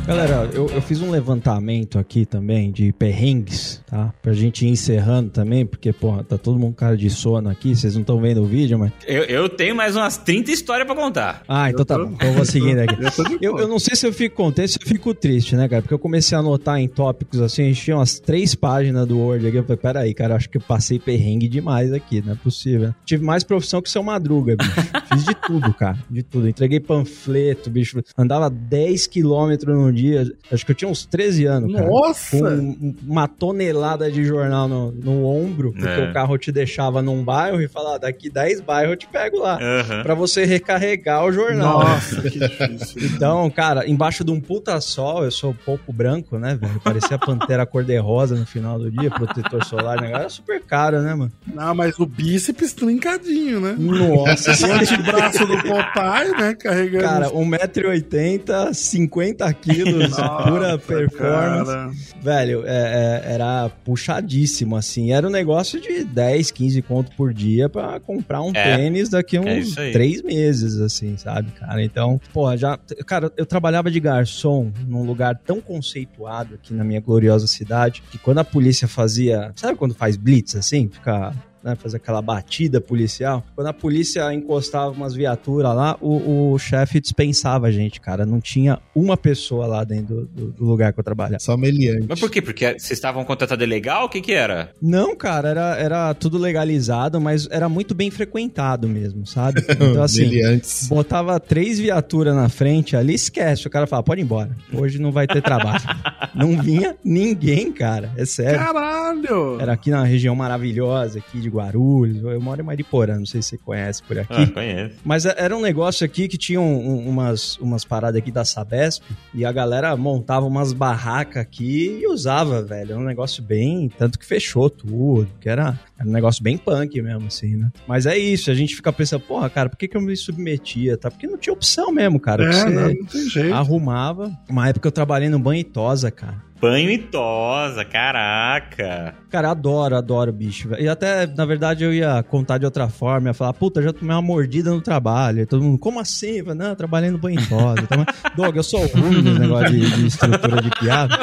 Speaker 2: Galera, eu, eu fiz um levantamento aqui também de perrengues, tá? Pra gente ir encerrando também, porque, porra, tá todo mundo com cara de sono aqui, vocês não estão vendo o vídeo, mas...
Speaker 4: Eu, eu tenho mais umas 30 histórias pra contar.
Speaker 2: Ah, então tá bom, então eu vou seguindo aqui.
Speaker 5: Eu
Speaker 2: Eu, não sei se eu fico contente, se eu fico triste, né, cara? Porque eu comecei a anotar em tópicos assim, a gente tinha umas três páginas do Word aqui. Eu falei, peraí, cara, acho que eu passei perrengue demais aqui, não é possível. Tive mais profissão que seu Madruga, bicho. Fiz de tudo, cara, de tudo. Entreguei panfleto, bicho. Andava 10 quilômetros no dia. Acho que eu tinha uns 13 anos, cara.
Speaker 5: Nossa!
Speaker 2: Com um- uma tonelada de jornal no, no ombro, porque
Speaker 4: É.
Speaker 2: o carro te deixava num bairro e falava, daqui 10 bairros eu te pego lá.
Speaker 4: Aham.
Speaker 2: Pra você recarregar o jornal.
Speaker 5: Nossa, que difícil.
Speaker 2: Então, cara, embaixo de um puta sol, eu sou um pouco branco, né, velho? Parecia a pantera cor-de-rosa no final do dia, protetor solar, né? Era super caro, né, mano?
Speaker 5: Não, mas o bíceps trincadinho, né?
Speaker 2: Nossa,
Speaker 5: O antebraço do Popeye, né? Carregando.
Speaker 2: cara, 1,80m, 50
Speaker 5: Nossa,
Speaker 2: pura performance.
Speaker 5: cara.
Speaker 2: Velho, é- é- era puxadíssimo, assim. Era um negócio de 10, 15 conto por dia pra comprar um
Speaker 4: É,
Speaker 2: tênis daqui a
Speaker 4: é
Speaker 2: uns
Speaker 4: aí.
Speaker 2: três meses, assim, sabe, cara? Então, pô, já. Cara, eu trabalhava de garçom num lugar tão conceituado aqui na minha gloriosa cidade que quando a polícia fazia. Sabe quando faz blitz, assim? Fica. Né, fazer aquela batida policial. Quando a polícia encostava umas viaturas lá, o, o chefe dispensava a gente, cara. Não tinha uma pessoa lá dentro do, do- lugar que eu trabalhava.
Speaker 3: Só meliante.
Speaker 4: Mas por quê? Porque vocês estavam contratando ilegal? O que que era?
Speaker 2: Não, cara, era, era tudo legalizado, mas era muito bem frequentado mesmo, sabe? Então, assim,
Speaker 3: Meliantes.
Speaker 2: botava três viaturas na frente ali, esquece. O cara fala, pode ir embora. Hoje não vai ter trabalho. não vinha ninguém, cara. É sério.
Speaker 5: Caralho!
Speaker 2: Era aqui na região maravilhosa, aqui de Guarulhos. Eu moro em Mariporã, não sei se você conhece por aqui.
Speaker 4: Ah, conheço.
Speaker 2: Mas é- era um negócio aqui que tinha um- um- umas, umas paradas aqui da Sabesp e a galera montava umas barracas aqui e usava, velho. Era um negócio bem. Tanto que fechou tudo, que era, era um negócio bem punk mesmo, assim, né? Mas é isso, a gente fica pensando, porra, cara, por que, que eu me submetia? Tá? Porque não tinha opção mesmo, cara.
Speaker 5: É,
Speaker 2: Você
Speaker 5: não, não tem jeito.
Speaker 2: arrumava. Uma época eu trabalhei no banho e tosa, cara.
Speaker 4: Banho e tosa, caraca.
Speaker 2: Cara, adoro, adoro bicho. E até, na verdade, eu ia contar de outra forma, ia falar, puta, já tomei uma mordida no trabalho. E todo mundo, como assim? Eu falei, não, eu trabalhei no banho em tosa. Então, Doug, eu sou ruim nesse negócio de, de estrutura de piada.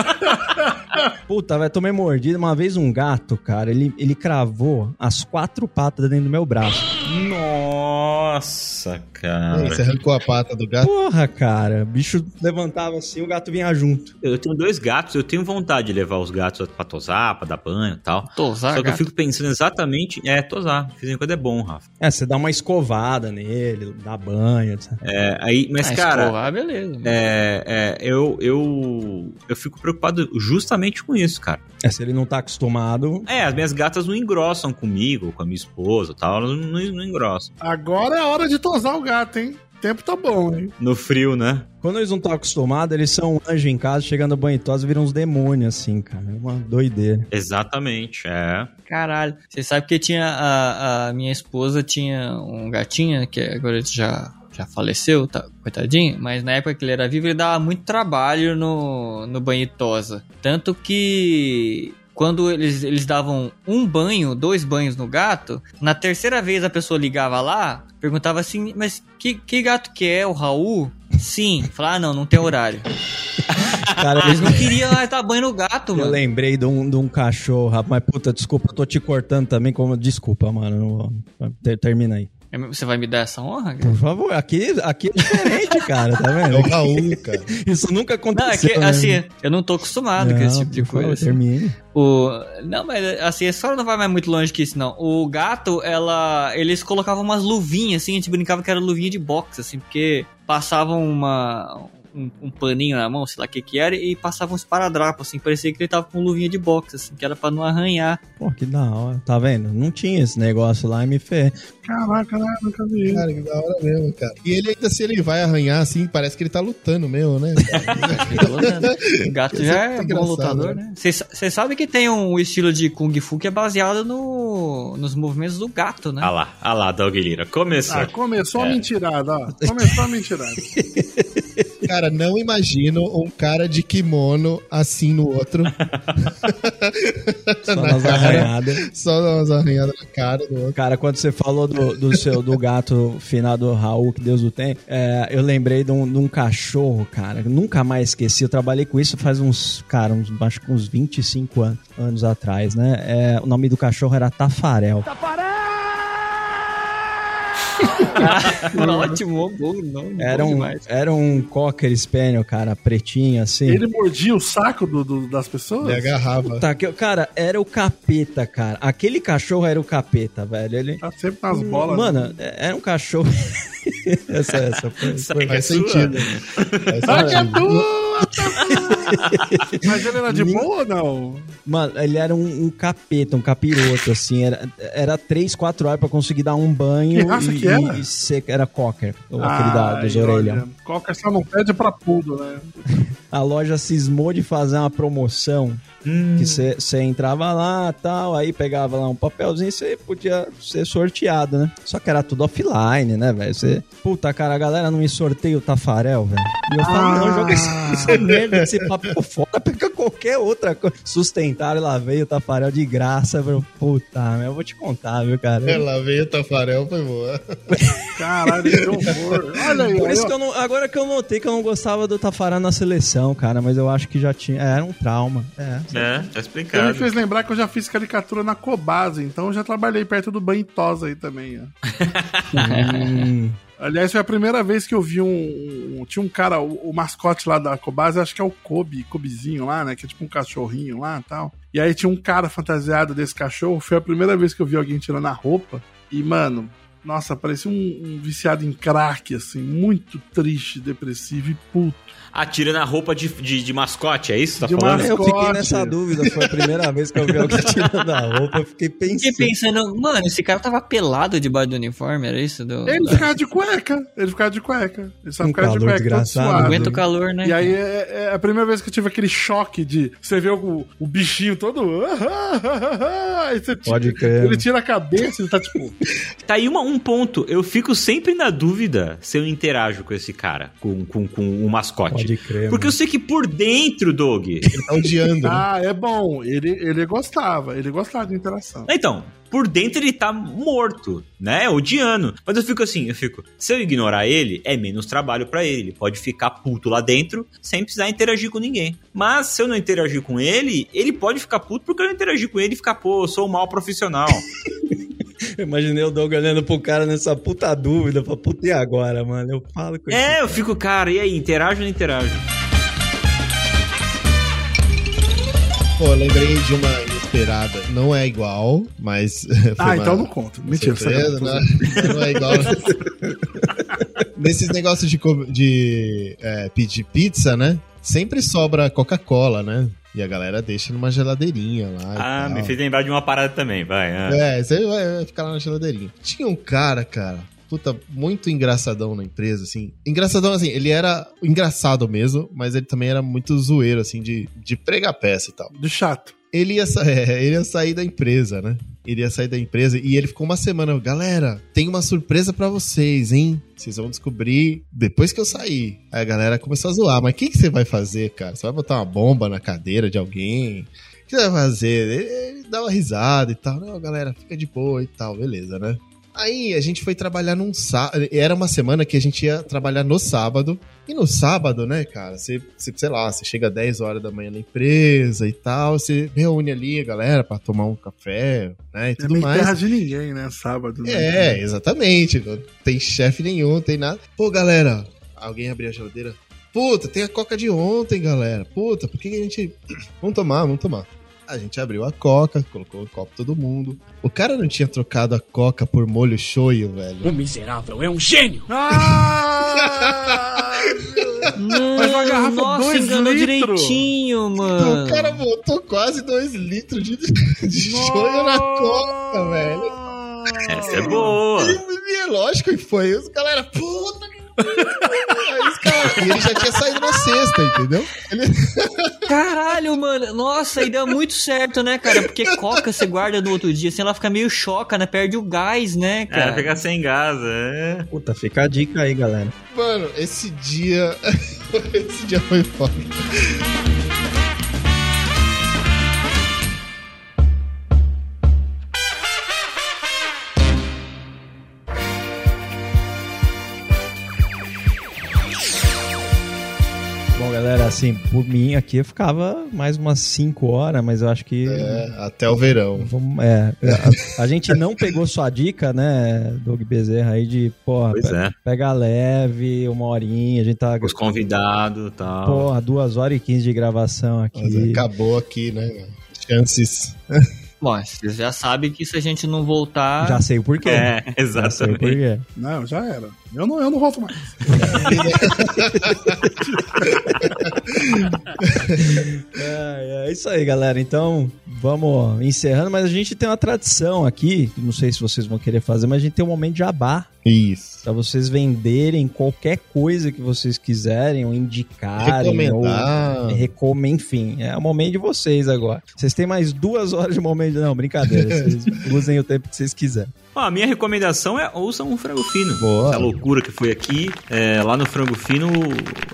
Speaker 2: Puta, velho, tomei mordida. Uma vez um gato, cara, ele, ele cravou as quatro patas dentro do meu braço.
Speaker 4: Nossa, cara.
Speaker 3: Você arrancou a pata do gato.
Speaker 2: Porra, cara, o bicho levantava assim, o gato vinha junto.
Speaker 4: Eu tenho dois gatos, eu tenho vontade de levar os gatos pra tosar, pra dar banho e tal.
Speaker 6: Tosar,
Speaker 4: Só que eu
Speaker 6: gato.
Speaker 4: fico pensando exatamente. É, tosar. De vez em quando é bom, Rafa.
Speaker 2: É, você dá uma escovada nele, dá banho, etc.
Speaker 4: É, aí, mas,
Speaker 6: Ah,
Speaker 4: cara.
Speaker 6: escovar, beleza.
Speaker 4: É, é, eu, eu, eu fico preocupado justamente com isso, cara.
Speaker 2: É, se ele não tá acostumado,
Speaker 4: É, as minhas gatas não engrossam comigo, com a minha esposa e tal, elas não, não, não engrossam.
Speaker 5: Agora é a hora de tosar o gato, hein? O tempo tá bom, hein?
Speaker 4: No frio, né?
Speaker 2: Quando eles não estão acostumados, eles são um anjo em casa, chegando a banho e tosa, viram uns demônios, assim, cara. É uma doideira.
Speaker 4: Exatamente, é.
Speaker 6: Caralho. Você sabe que tinha a, a minha esposa tinha um gatinho que agora ele já já faleceu, tá, coitadinho, mas na época que ele era vivo ele dava muito trabalho no, no banho e tosa. Tanto que quando eles, eles davam um banho, dois banhos no gato, na terceira vez a pessoa ligava lá, perguntava assim, mas que, que gato que é, o Raul? Sim. Falava, ah, não, não tem horário.
Speaker 2: Cara,
Speaker 6: Eles não queriam lá dar banho no gato,
Speaker 2: eu
Speaker 6: mano.
Speaker 2: lembrei de um, de um cachorro, rapaz. Mas, puta, desculpa, eu tô te cortando também. Como... Desculpa, mano. Termina aí.
Speaker 6: Você vai me dar essa honra? cara?
Speaker 2: Por favor, aqui, aqui é diferente, cara, tá
Speaker 3: É o
Speaker 2: vendo?
Speaker 3: Raul, cara.
Speaker 2: Isso nunca
Speaker 6: Não, é
Speaker 2: aconteceu.
Speaker 6: que,
Speaker 2: né?
Speaker 6: assim, eu não tô acostumado com esse
Speaker 2: Não,
Speaker 6: tipo de
Speaker 2: por favor,
Speaker 6: coisa. assim.
Speaker 2: Termine.
Speaker 6: O... Não, mas assim, a história não vai mais muito longe que isso, não. O gato, ela. Eles colocavam umas luvinhas, assim, a gente brincava que era luvinha de boxe, assim, porque passavam uma. Um, um paninho na mão, sei lá o que que era, e passavam um esparadrapos, assim, parecia que ele tava com luvinha de boxe, assim, que era pra não arranhar.
Speaker 2: Pô, que da hora. Tá vendo? Não tinha esse negócio lá me fez.
Speaker 5: Caraca, né? Nunca vi isso.
Speaker 3: Cara, que da hora mesmo, cara. E ele ainda, se ele vai arranhar assim, parece que ele tá lutando mesmo, né? cara?
Speaker 6: Fica lutando. O gato já é bom lutador,
Speaker 3: né?
Speaker 6: né? Você sabe que tem um estilo de Kung Fu que é baseado no, nos movimentos do gato, né?
Speaker 4: Ah lá, ah lá, Doug Lira. Começou.
Speaker 5: Ah, começou a
Speaker 4: É.
Speaker 5: mentirada, ó. Começou a mentirada.
Speaker 3: Cara, Cara, não imagino um cara de kimono assim no outro.
Speaker 2: Só
Speaker 3: Na
Speaker 2: nas arranhadas.
Speaker 3: Só umas arranhadas na cara do outro.
Speaker 2: Cara, quando você falou do, do seu do gato finado Raul, que Deus o tem, é, eu lembrei de um, de um cachorro, cara. Nunca mais esqueci. Eu trabalhei com isso faz uns, cara, uns, acho que uns 25 anos, anos atrás, né? É, o nome do cachorro era Tafarel.
Speaker 6: Ótimo, bom nome.
Speaker 2: Era
Speaker 6: bom
Speaker 2: um,
Speaker 6: demais.
Speaker 2: era um Cocker Spaniel, cara, pretinho assim.
Speaker 5: Ele mordia o saco do, do- das pessoas?
Speaker 3: Ele agarrava.
Speaker 2: Tá, que, cara, era o capeta, cara. Aquele cachorro era o capeta, velho. Ele.
Speaker 5: Tá sempre nas bolas.
Speaker 2: Mano, é- era um cachorro. essa, essa foi. Foi-
Speaker 4: que é
Speaker 3: Faz
Speaker 4: sua?
Speaker 3: sentido.
Speaker 5: Ah, que é tua, tá Mas ele era de
Speaker 2: Nin-
Speaker 5: boa ou não?
Speaker 2: Mano, ele era um, um capeta, um capiroto, assim. Era, era três, quatro horas pra conseguir dar um banho.
Speaker 5: Que raça
Speaker 2: e,
Speaker 5: que era?
Speaker 2: e- e seca. Era cocker, ou aquele da, dos
Speaker 5: olha, Qualquer só não pede pra pudo, né?
Speaker 2: A loja cismou de fazer uma promoção
Speaker 4: Hum.
Speaker 2: que você entrava lá tal, aí pegava lá um papelzinho e você podia ser sorteado, né? Só que era tudo offline, né, velho? Você, puta, cara, a galera não me sorteia o Tafarel, velho. E eu falei, não, joga esse, essa merda desse papel fora, pega qualquer outra coisa. Sustentaram e lá veio o Tafarel de graça, velho. Puta, mas eu vou te contar, viu, cara?
Speaker 3: Ela veio o Tafarel, foi boa.
Speaker 5: Caralho, que horror. Olha aí,
Speaker 2: Por isso que eu não, agora que eu notei que eu não gostava do Tafarel na seleção, cara, mas eu acho que já tinha, é, era um trauma. É.
Speaker 4: É, tá
Speaker 5: Você me
Speaker 4: explicado.
Speaker 5: fez lembrar que eu já fiz caricatura na Cobase, então eu já trabalhei perto do banho Tosa aí também, ó.
Speaker 2: Hum.
Speaker 5: Aliás, foi a primeira vez que eu vi um. um- tinha um cara, o, o mascote lá da Cobase, acho que é o Kobe, Kobezinho lá, né? Que é tipo um cachorrinho lá e tal. E aí tinha um cara fantasiado desse cachorro. Foi a primeira vez que eu vi alguém tirando a roupa. E, mano, nossa, parecia um, um viciado em crack, assim, muito triste, depressivo e puto.
Speaker 4: Atira na roupa de, de, de mascote, é isso que tá
Speaker 5: De
Speaker 4: falando?
Speaker 5: mascote.
Speaker 2: Eu fiquei nessa dúvida, foi a primeira vez que eu vi alguém tirando a roupa, eu fiquei
Speaker 6: Fiquei
Speaker 2: pensando.
Speaker 6: pensando, mano, esse cara tava pelado debaixo do uniforme, era isso? Do...
Speaker 5: Ele ficava de cueca, ele ficava de cueca. Ele só
Speaker 2: Um
Speaker 5: ficava de
Speaker 2: calor
Speaker 5: cueca,
Speaker 2: desgraçado.
Speaker 5: suado.
Speaker 6: Aguenta o calor, né?
Speaker 5: E aí é, é a primeira vez que eu tive aquele choque de você ver o, o bichinho todo. Aí você
Speaker 2: Pode
Speaker 5: tira-
Speaker 2: crer.
Speaker 5: Ele tira a cabeça e tá tipo.
Speaker 4: Tá aí uma, um ponto. Eu fico sempre na dúvida se eu interajo com esse cara, com, com, com o mascote.
Speaker 2: Pode crer.
Speaker 4: Porque eu sei que por dentro, Doug.
Speaker 3: Ele tá odiando, né?
Speaker 5: Ah, é bom. Ele, ele gostava, ele gostava de interação.
Speaker 4: Então, por dentro ele tá morto, né? Odiando. Mas eu fico assim, eu fico. Se eu ignorar ele, é menos trabalho pra ele. Ele pode ficar puto lá dentro sem precisar interagir com ninguém. Mas se eu não interagir com ele, ele pode ficar puto porque eu não interagir com ele e ficar, pô, eu sou um mau profissional.
Speaker 2: Eu imaginei o Doug olhando pro cara nessa puta dúvida. Falei, puta, e agora, mano? Eu falo com
Speaker 4: é, eu fico, cara, e aí, interajo ou não interajo?
Speaker 3: Pô, eu lembrei de uma inesperada. Não é igual, mas. foi
Speaker 5: Ah,
Speaker 3: uma
Speaker 5: então não conto. Mentira,
Speaker 3: surpresa,
Speaker 5: sacanagem.
Speaker 3: né? Não é igual. Nesses negócios de, de é, pedir pizza, né? Sempre sobra Coca-Cola, né? E a galera deixa numa geladeirinha lá. e
Speaker 4: Ah,
Speaker 3: tal.
Speaker 4: me fez lembrar de uma parada também, vai. ah.
Speaker 3: É, você vai ficar lá na geladeirinha. Tinha um cara, cara, puta, muito engraçadão na empresa, assim. Engraçadão, assim, ele era engraçado mesmo, mas ele também era muito zoeiro, assim, de, de pregar peça e tal.
Speaker 5: De chato.
Speaker 3: Ele ia, é, ele ia sair da empresa, né? Ele ia sair da empresa e ele ficou uma semana. Galera, tem uma surpresa pra vocês, hein? Vocês vão descobrir depois que eu sair. Aí a galera começou a zoar. Mas o que, que você vai fazer, cara? Você vai botar uma bomba na cadeira de alguém? O que você vai fazer? Ele, ele dá uma risada e tal. Não, galera, fica de boa e tal. Beleza, né? Aí a gente foi trabalhar num sábado. Era uma semana que a gente ia trabalhar no sábado. E no sábado, né, cara, você, você, sei lá, você chega às 10 horas da manhã na empresa e tal, você reúne ali a galera pra tomar um café, né, e
Speaker 5: É
Speaker 3: tudo mais.
Speaker 5: terra de ninguém, né? Sábado. né?
Speaker 3: É, exatamente. Não tem chefe nenhum, tem nada. Pô, galera, alguém abriu a geladeira. Puta, tem a coca de ontem, galera. Puta, por que, que a gente. Vamos tomar, vamos tomar. A gente abriu a coca, colocou o copo todo mundo. O cara não tinha trocado a coca por molho shoyu, velho.
Speaker 7: O miserável é um gênio!
Speaker 5: Ah!
Speaker 6: Não,
Speaker 5: Mas uma garrafa
Speaker 6: nossa,
Speaker 5: dois
Speaker 6: enganou
Speaker 5: litros.
Speaker 6: direitinho, mano.
Speaker 3: O cara botou quase dois litros de, de shoyu na coca, velho.
Speaker 4: Essa é boa.
Speaker 3: E, e é lógico que foi. Os galera, puta cara- E ele já tinha saído na sexta, entendeu? Ele...
Speaker 6: Caralho, mano. Nossa, aí dá muito certo, né, cara? Porque coca você guarda no outro dia, assim ela fica meio choca, né? Perde o gás, né,
Speaker 4: É,
Speaker 6: cara?
Speaker 4: ficar sem gás, é.
Speaker 2: Puta, fica a dica aí, galera.
Speaker 3: Mano, esse dia Esse dia foi foda.
Speaker 2: Galera, assim, por mim aqui eu ficava mais umas 5 horas, mas eu acho que.
Speaker 3: É, até o verão.
Speaker 2: Vamos, é, a, a gente não pegou sua dica, né, Doug Bezerra, aí de, porra,
Speaker 4: Pois
Speaker 2: pe-
Speaker 4: é.
Speaker 2: pega leve, uma horinha, a gente tá.
Speaker 4: Os convidados e tal.
Speaker 2: Porra, duas horas e 15 de gravação
Speaker 3: Mas
Speaker 2: aqui.
Speaker 3: acabou aqui, né? Chances.
Speaker 6: Bom, vocês já sabem que se a gente não voltar.
Speaker 2: Já sei o porquê.
Speaker 4: É,
Speaker 2: Já sei o
Speaker 4: exatamente.
Speaker 2: porquê.
Speaker 5: Não, já era. Eu não, eu não volto mais.
Speaker 2: É, é isso aí, galera. Então, vamos encerrando, mas a gente tem uma tradição aqui, não sei se vocês vão querer fazer, mas a gente tem um momento de jabá.
Speaker 3: Isso.
Speaker 2: Pra vocês venderem qualquer coisa que vocês quiserem, ou indicarem,
Speaker 3: Recomendar.
Speaker 2: ou recomendar, enfim. É o momento de vocês agora. Vocês têm mais duas horas de momento. Não, brincadeira. Vocês usem o tempo que vocês quiserem.
Speaker 4: Ó, a minha recomendação é ouçam um frango fino.
Speaker 3: Boa.
Speaker 4: Essa loucura que foi aqui, é, lá no frango fino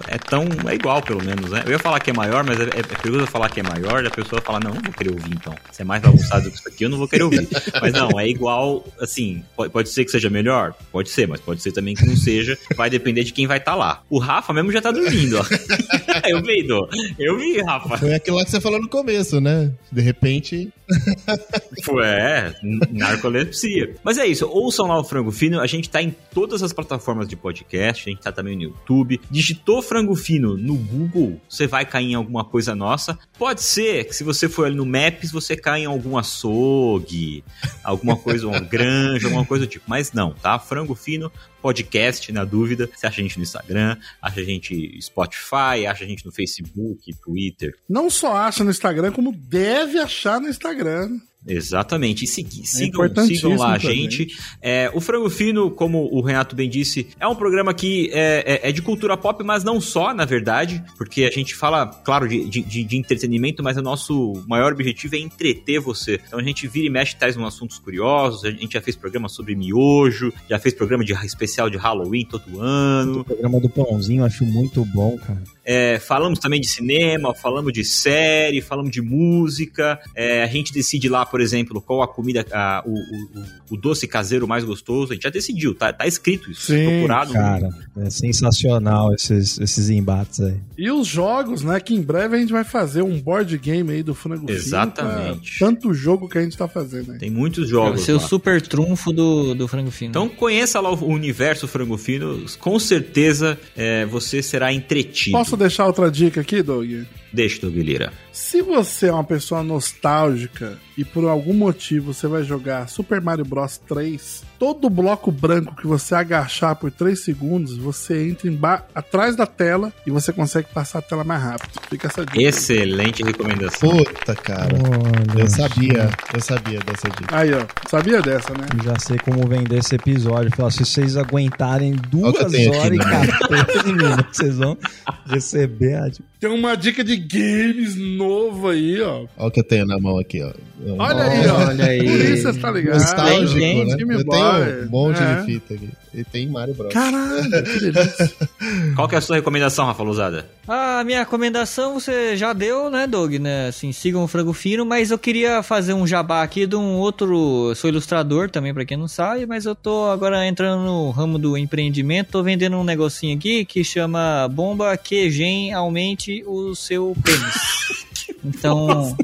Speaker 4: é tão. é igual, pelo menos, né? Eu ia falar que é maior, mas é, é perigoso falar que é maior, e a pessoa fala, não, não vou querer ouvir então. Se é mais bagunçado do que isso aqui, eu não vou querer ouvir. Mas não, é igual, assim, pode, pode ser que seja melhor? Pode ser, mas pode ser também que não seja. Vai depender de quem vai estar lá. O Rafa mesmo já tá dormindo, ó. eu vi, Dô. Eu vi, Rafa.
Speaker 3: Foi aquilo lá que você falou no começo, né? De repente.
Speaker 4: É, narcolepsia. Mas é isso, ouçam lá o Frango Fino. A gente tá em todas as plataformas de podcast, a gente tá também no YouTube. Digitou Frango Fino no Google, você vai cair em alguma coisa nossa. Pode ser que se você for ali no Maps, você caia em algum açougue, alguma coisa, uma granja, alguma coisa do tipo. Mas não, tá? Frango Fino, podcast, na dúvida. Você acha a gente no Instagram, acha a gente Spotify, acha a gente no Facebook, Twitter.
Speaker 5: Não só acha no Instagram, como deve achar no Instagram.
Speaker 4: Exatamente. E segui- sigam,
Speaker 5: importantíssimo
Speaker 4: sigam lá a gente. É, o Frango Fino, como o Renato bem disse, é um programa que é, é- é de cultura pop, mas não só, na verdade, porque a gente fala, claro, de, de- de- de entretenimento, mas o nosso maior objetivo é entreter você. Então a gente vira e mexe, traz uns assuntos curiosos. A gente já fez programa sobre miojo, já fez programa de especial de Halloween todo ano.
Speaker 2: O programa do Pãozinho eu acho muito bom, cara.
Speaker 4: É, falamos também de cinema, falamos de série, falamos de música. É, a gente decide lá, por exemplo, qual a comida, a- o, o- o- doce caseiro mais gostoso. A gente já decidiu, tá, tá escrito isso.
Speaker 5: Sim,
Speaker 4: procurado.
Speaker 2: Cara, é sensacional esses, esses embates aí.
Speaker 5: E os jogos, né? Que em breve a gente vai fazer um board game aí do Frango Fino,
Speaker 4: Exatamente.
Speaker 5: pra Tanto jogo que a gente tá fazendo aí.
Speaker 4: Tem muitos
Speaker 6: Vai
Speaker 4: jogos.
Speaker 6: ser o super trunfo do, do frango fino.
Speaker 4: Então conheça lá o universo Frango Fino. Com certeza é, você será entretido.
Speaker 5: Posso deixar outra dica aqui, Doug?
Speaker 4: Deixa, Doug Lira.
Speaker 5: Se você é uma pessoa nostálgica e por algum motivo você vai jogar Super Mario Bros 3, todo bloco branco que você agachar por 3 segundos, você entra atrás da tela e você consegue passar a tela mais rápido. Fica essa dica.
Speaker 4: Excelente recomendação.
Speaker 3: Puta, cara.
Speaker 2: Olha
Speaker 3: Eu sabia. Eu sabia dessa dica.
Speaker 5: Aí, ó. Sabia dessa, né?
Speaker 2: Eu já sei como vender esse episódio. Falar, se vocês aguentarem duas
Speaker 3: aqui,
Speaker 2: horas e
Speaker 3: né?
Speaker 2: 14 minutos, vocês vão receber a.
Speaker 5: Tem uma dica de games novo aí, ó.
Speaker 3: Olha o que eu tenho na mão aqui, ó.
Speaker 5: Olha aí, ó.
Speaker 6: Olha aí.
Speaker 5: Por isso você tá ligado.
Speaker 3: Nostálgico,
Speaker 6: tem,
Speaker 3: né?
Speaker 5: Game
Speaker 3: Eu
Speaker 5: Boy.
Speaker 3: tenho um monte
Speaker 5: É.
Speaker 3: de fita aqui. E tem Mario Bros.
Speaker 5: Caralho, que delícia.
Speaker 4: Qual que é a sua recomendação, Rafa Lousada?
Speaker 6: A minha recomendação você já deu, né, Doug? Né? Assim, sigam o Frango Fino, mas eu queria fazer um jabá aqui de um outro. Eu sou ilustrador também, pra quem não sabe, mas eu tô agora entrando no ramo do empreendimento. Tô vendendo um negocinho aqui que chama Bomba Quejem Aumente o Seu Pênis. Então,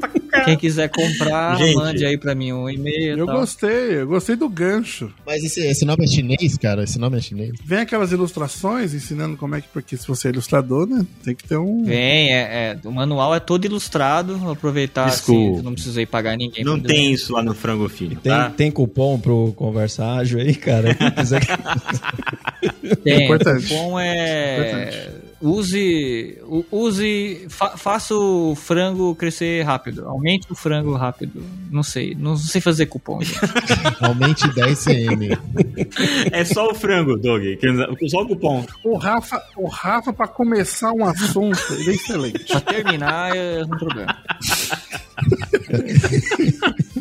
Speaker 6: quem quiser comprar,
Speaker 4: Gente.
Speaker 6: mande aí pra mim um e-mail.
Speaker 5: Eu
Speaker 6: tal.
Speaker 5: gostei, eu gostei do gancho.
Speaker 3: Mas esse, esse nome é chinês, cara? Esse nome é chinês?
Speaker 5: Vem aquelas ilustrações ensinando como é que, porque se você é ilustrador, né, tem que ter um...
Speaker 6: Vem, é, é, o manual é todo ilustrado. Vou aproveitar
Speaker 4: Desculpa.
Speaker 6: assim, não precisei pagar ninguém.
Speaker 4: Não tem isso lá no Frango Filho,
Speaker 2: Tem,
Speaker 4: tá?
Speaker 2: tem cupom pro Conversa Ágil aí, cara? Quem quiser.
Speaker 6: Tem,
Speaker 5: Importante.
Speaker 6: o cupom é. Use. u- Use. Fa, faça o frango crescer rápido. Aumente o frango rápido. Não sei. Não sei fazer cupom, gente.
Speaker 3: Aumente 10 cm.
Speaker 4: É só o frango, Doug. Só o cupom.
Speaker 5: O Rafa, o Rafa para começar um assunto, ele é excelente.
Speaker 6: pra terminar é um problema.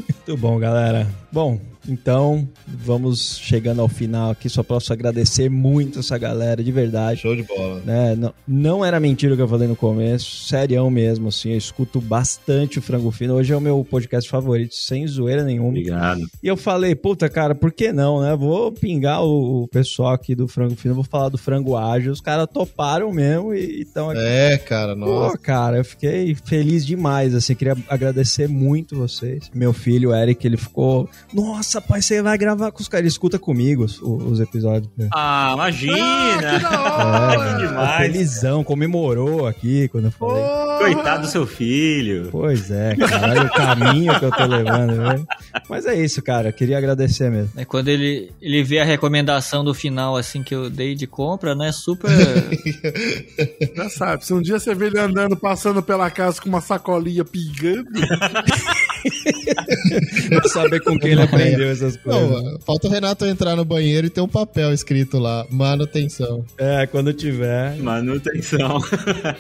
Speaker 2: Muito bom, galera. Bom, então vamos chegando ao final aqui. Só posso agradecer muito essa galera, de verdade.
Speaker 3: Show de bola.
Speaker 2: Né? Não, não era mentira o que eu falei no começo, serião mesmo, assim. Eu escuto bastante o Frango Fino. Hoje é o meu podcast favorito, sem zoeira nenhuma.
Speaker 4: Obrigado.
Speaker 2: E eu falei, puta, cara, por que não, né? Vou pingar o, o pessoal aqui do Frango Fino, vou falar do Frango Ágil. Os caras toparam mesmo e estão aqui.
Speaker 3: É, cara, nossa.
Speaker 2: Pô, cara, eu fiquei feliz demais, assim, queria agradecer muito vocês. Meu filho, o Eric, ele ficou, nossa, pai, você vai gravar com os caras, ele escuta comigo os, os episódios.
Speaker 4: Ah, imagina!
Speaker 5: Ah, que da hora!
Speaker 4: que demais.
Speaker 2: Felizão, comemorou aqui quando eu falei.
Speaker 4: Coitado do seu filho.
Speaker 2: Pois é, cara, olha o caminho que eu tô levando, né? Mas é isso, cara, queria agradecer mesmo.
Speaker 6: É quando ele, ele vê a recomendação do final, assim, que eu dei de compra, né? Super.
Speaker 5: Já sabe, se um dia você vê ele andando, passando pela casa com uma sacolinha pingando,
Speaker 2: saber com quem ele aprendeu essas coisas.
Speaker 3: Não, falta o Renato entrar no banheiro e ter um papel escrito lá, manutenção.
Speaker 2: É, quando tiver.
Speaker 4: Manutenção.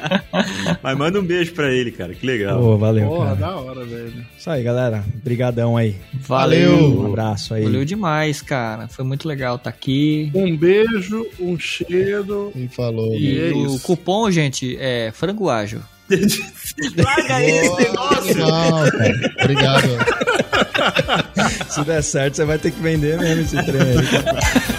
Speaker 4: Mas manda um beijo pra ele, cara. Que legal.
Speaker 2: Pô, valeu,
Speaker 5: porra,
Speaker 2: cara.
Speaker 5: da hora, velho.
Speaker 2: Isso aí, galera. Brigadão aí.
Speaker 3: Valeu.
Speaker 2: Um abraço aí.
Speaker 6: Valeu demais, cara. Foi muito legal estar aqui.
Speaker 5: Um beijo, um cheiro.
Speaker 3: E falou.
Speaker 5: E é
Speaker 6: o
Speaker 5: isso.
Speaker 6: cupom, gente, é frango ágil.
Speaker 4: Larga esse negócio.
Speaker 3: animal, cara. Obrigado.
Speaker 2: Se der certo, você vai ter que vender mesmo esse trem aí.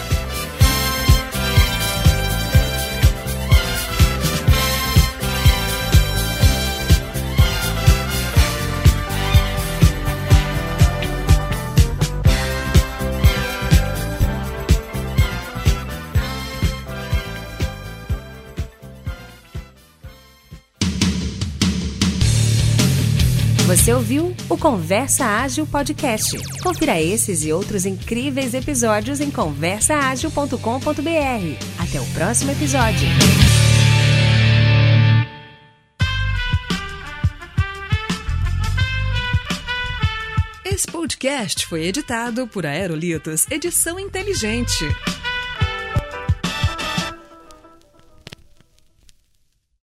Speaker 7: Você ouviu o Conversa Ágil Podcast. Confira esses e outros incríveis episódios em conversaagil.com.br. Até o próximo episódio.
Speaker 8: Esse podcast foi editado por Aerolitos Edição Inteligente.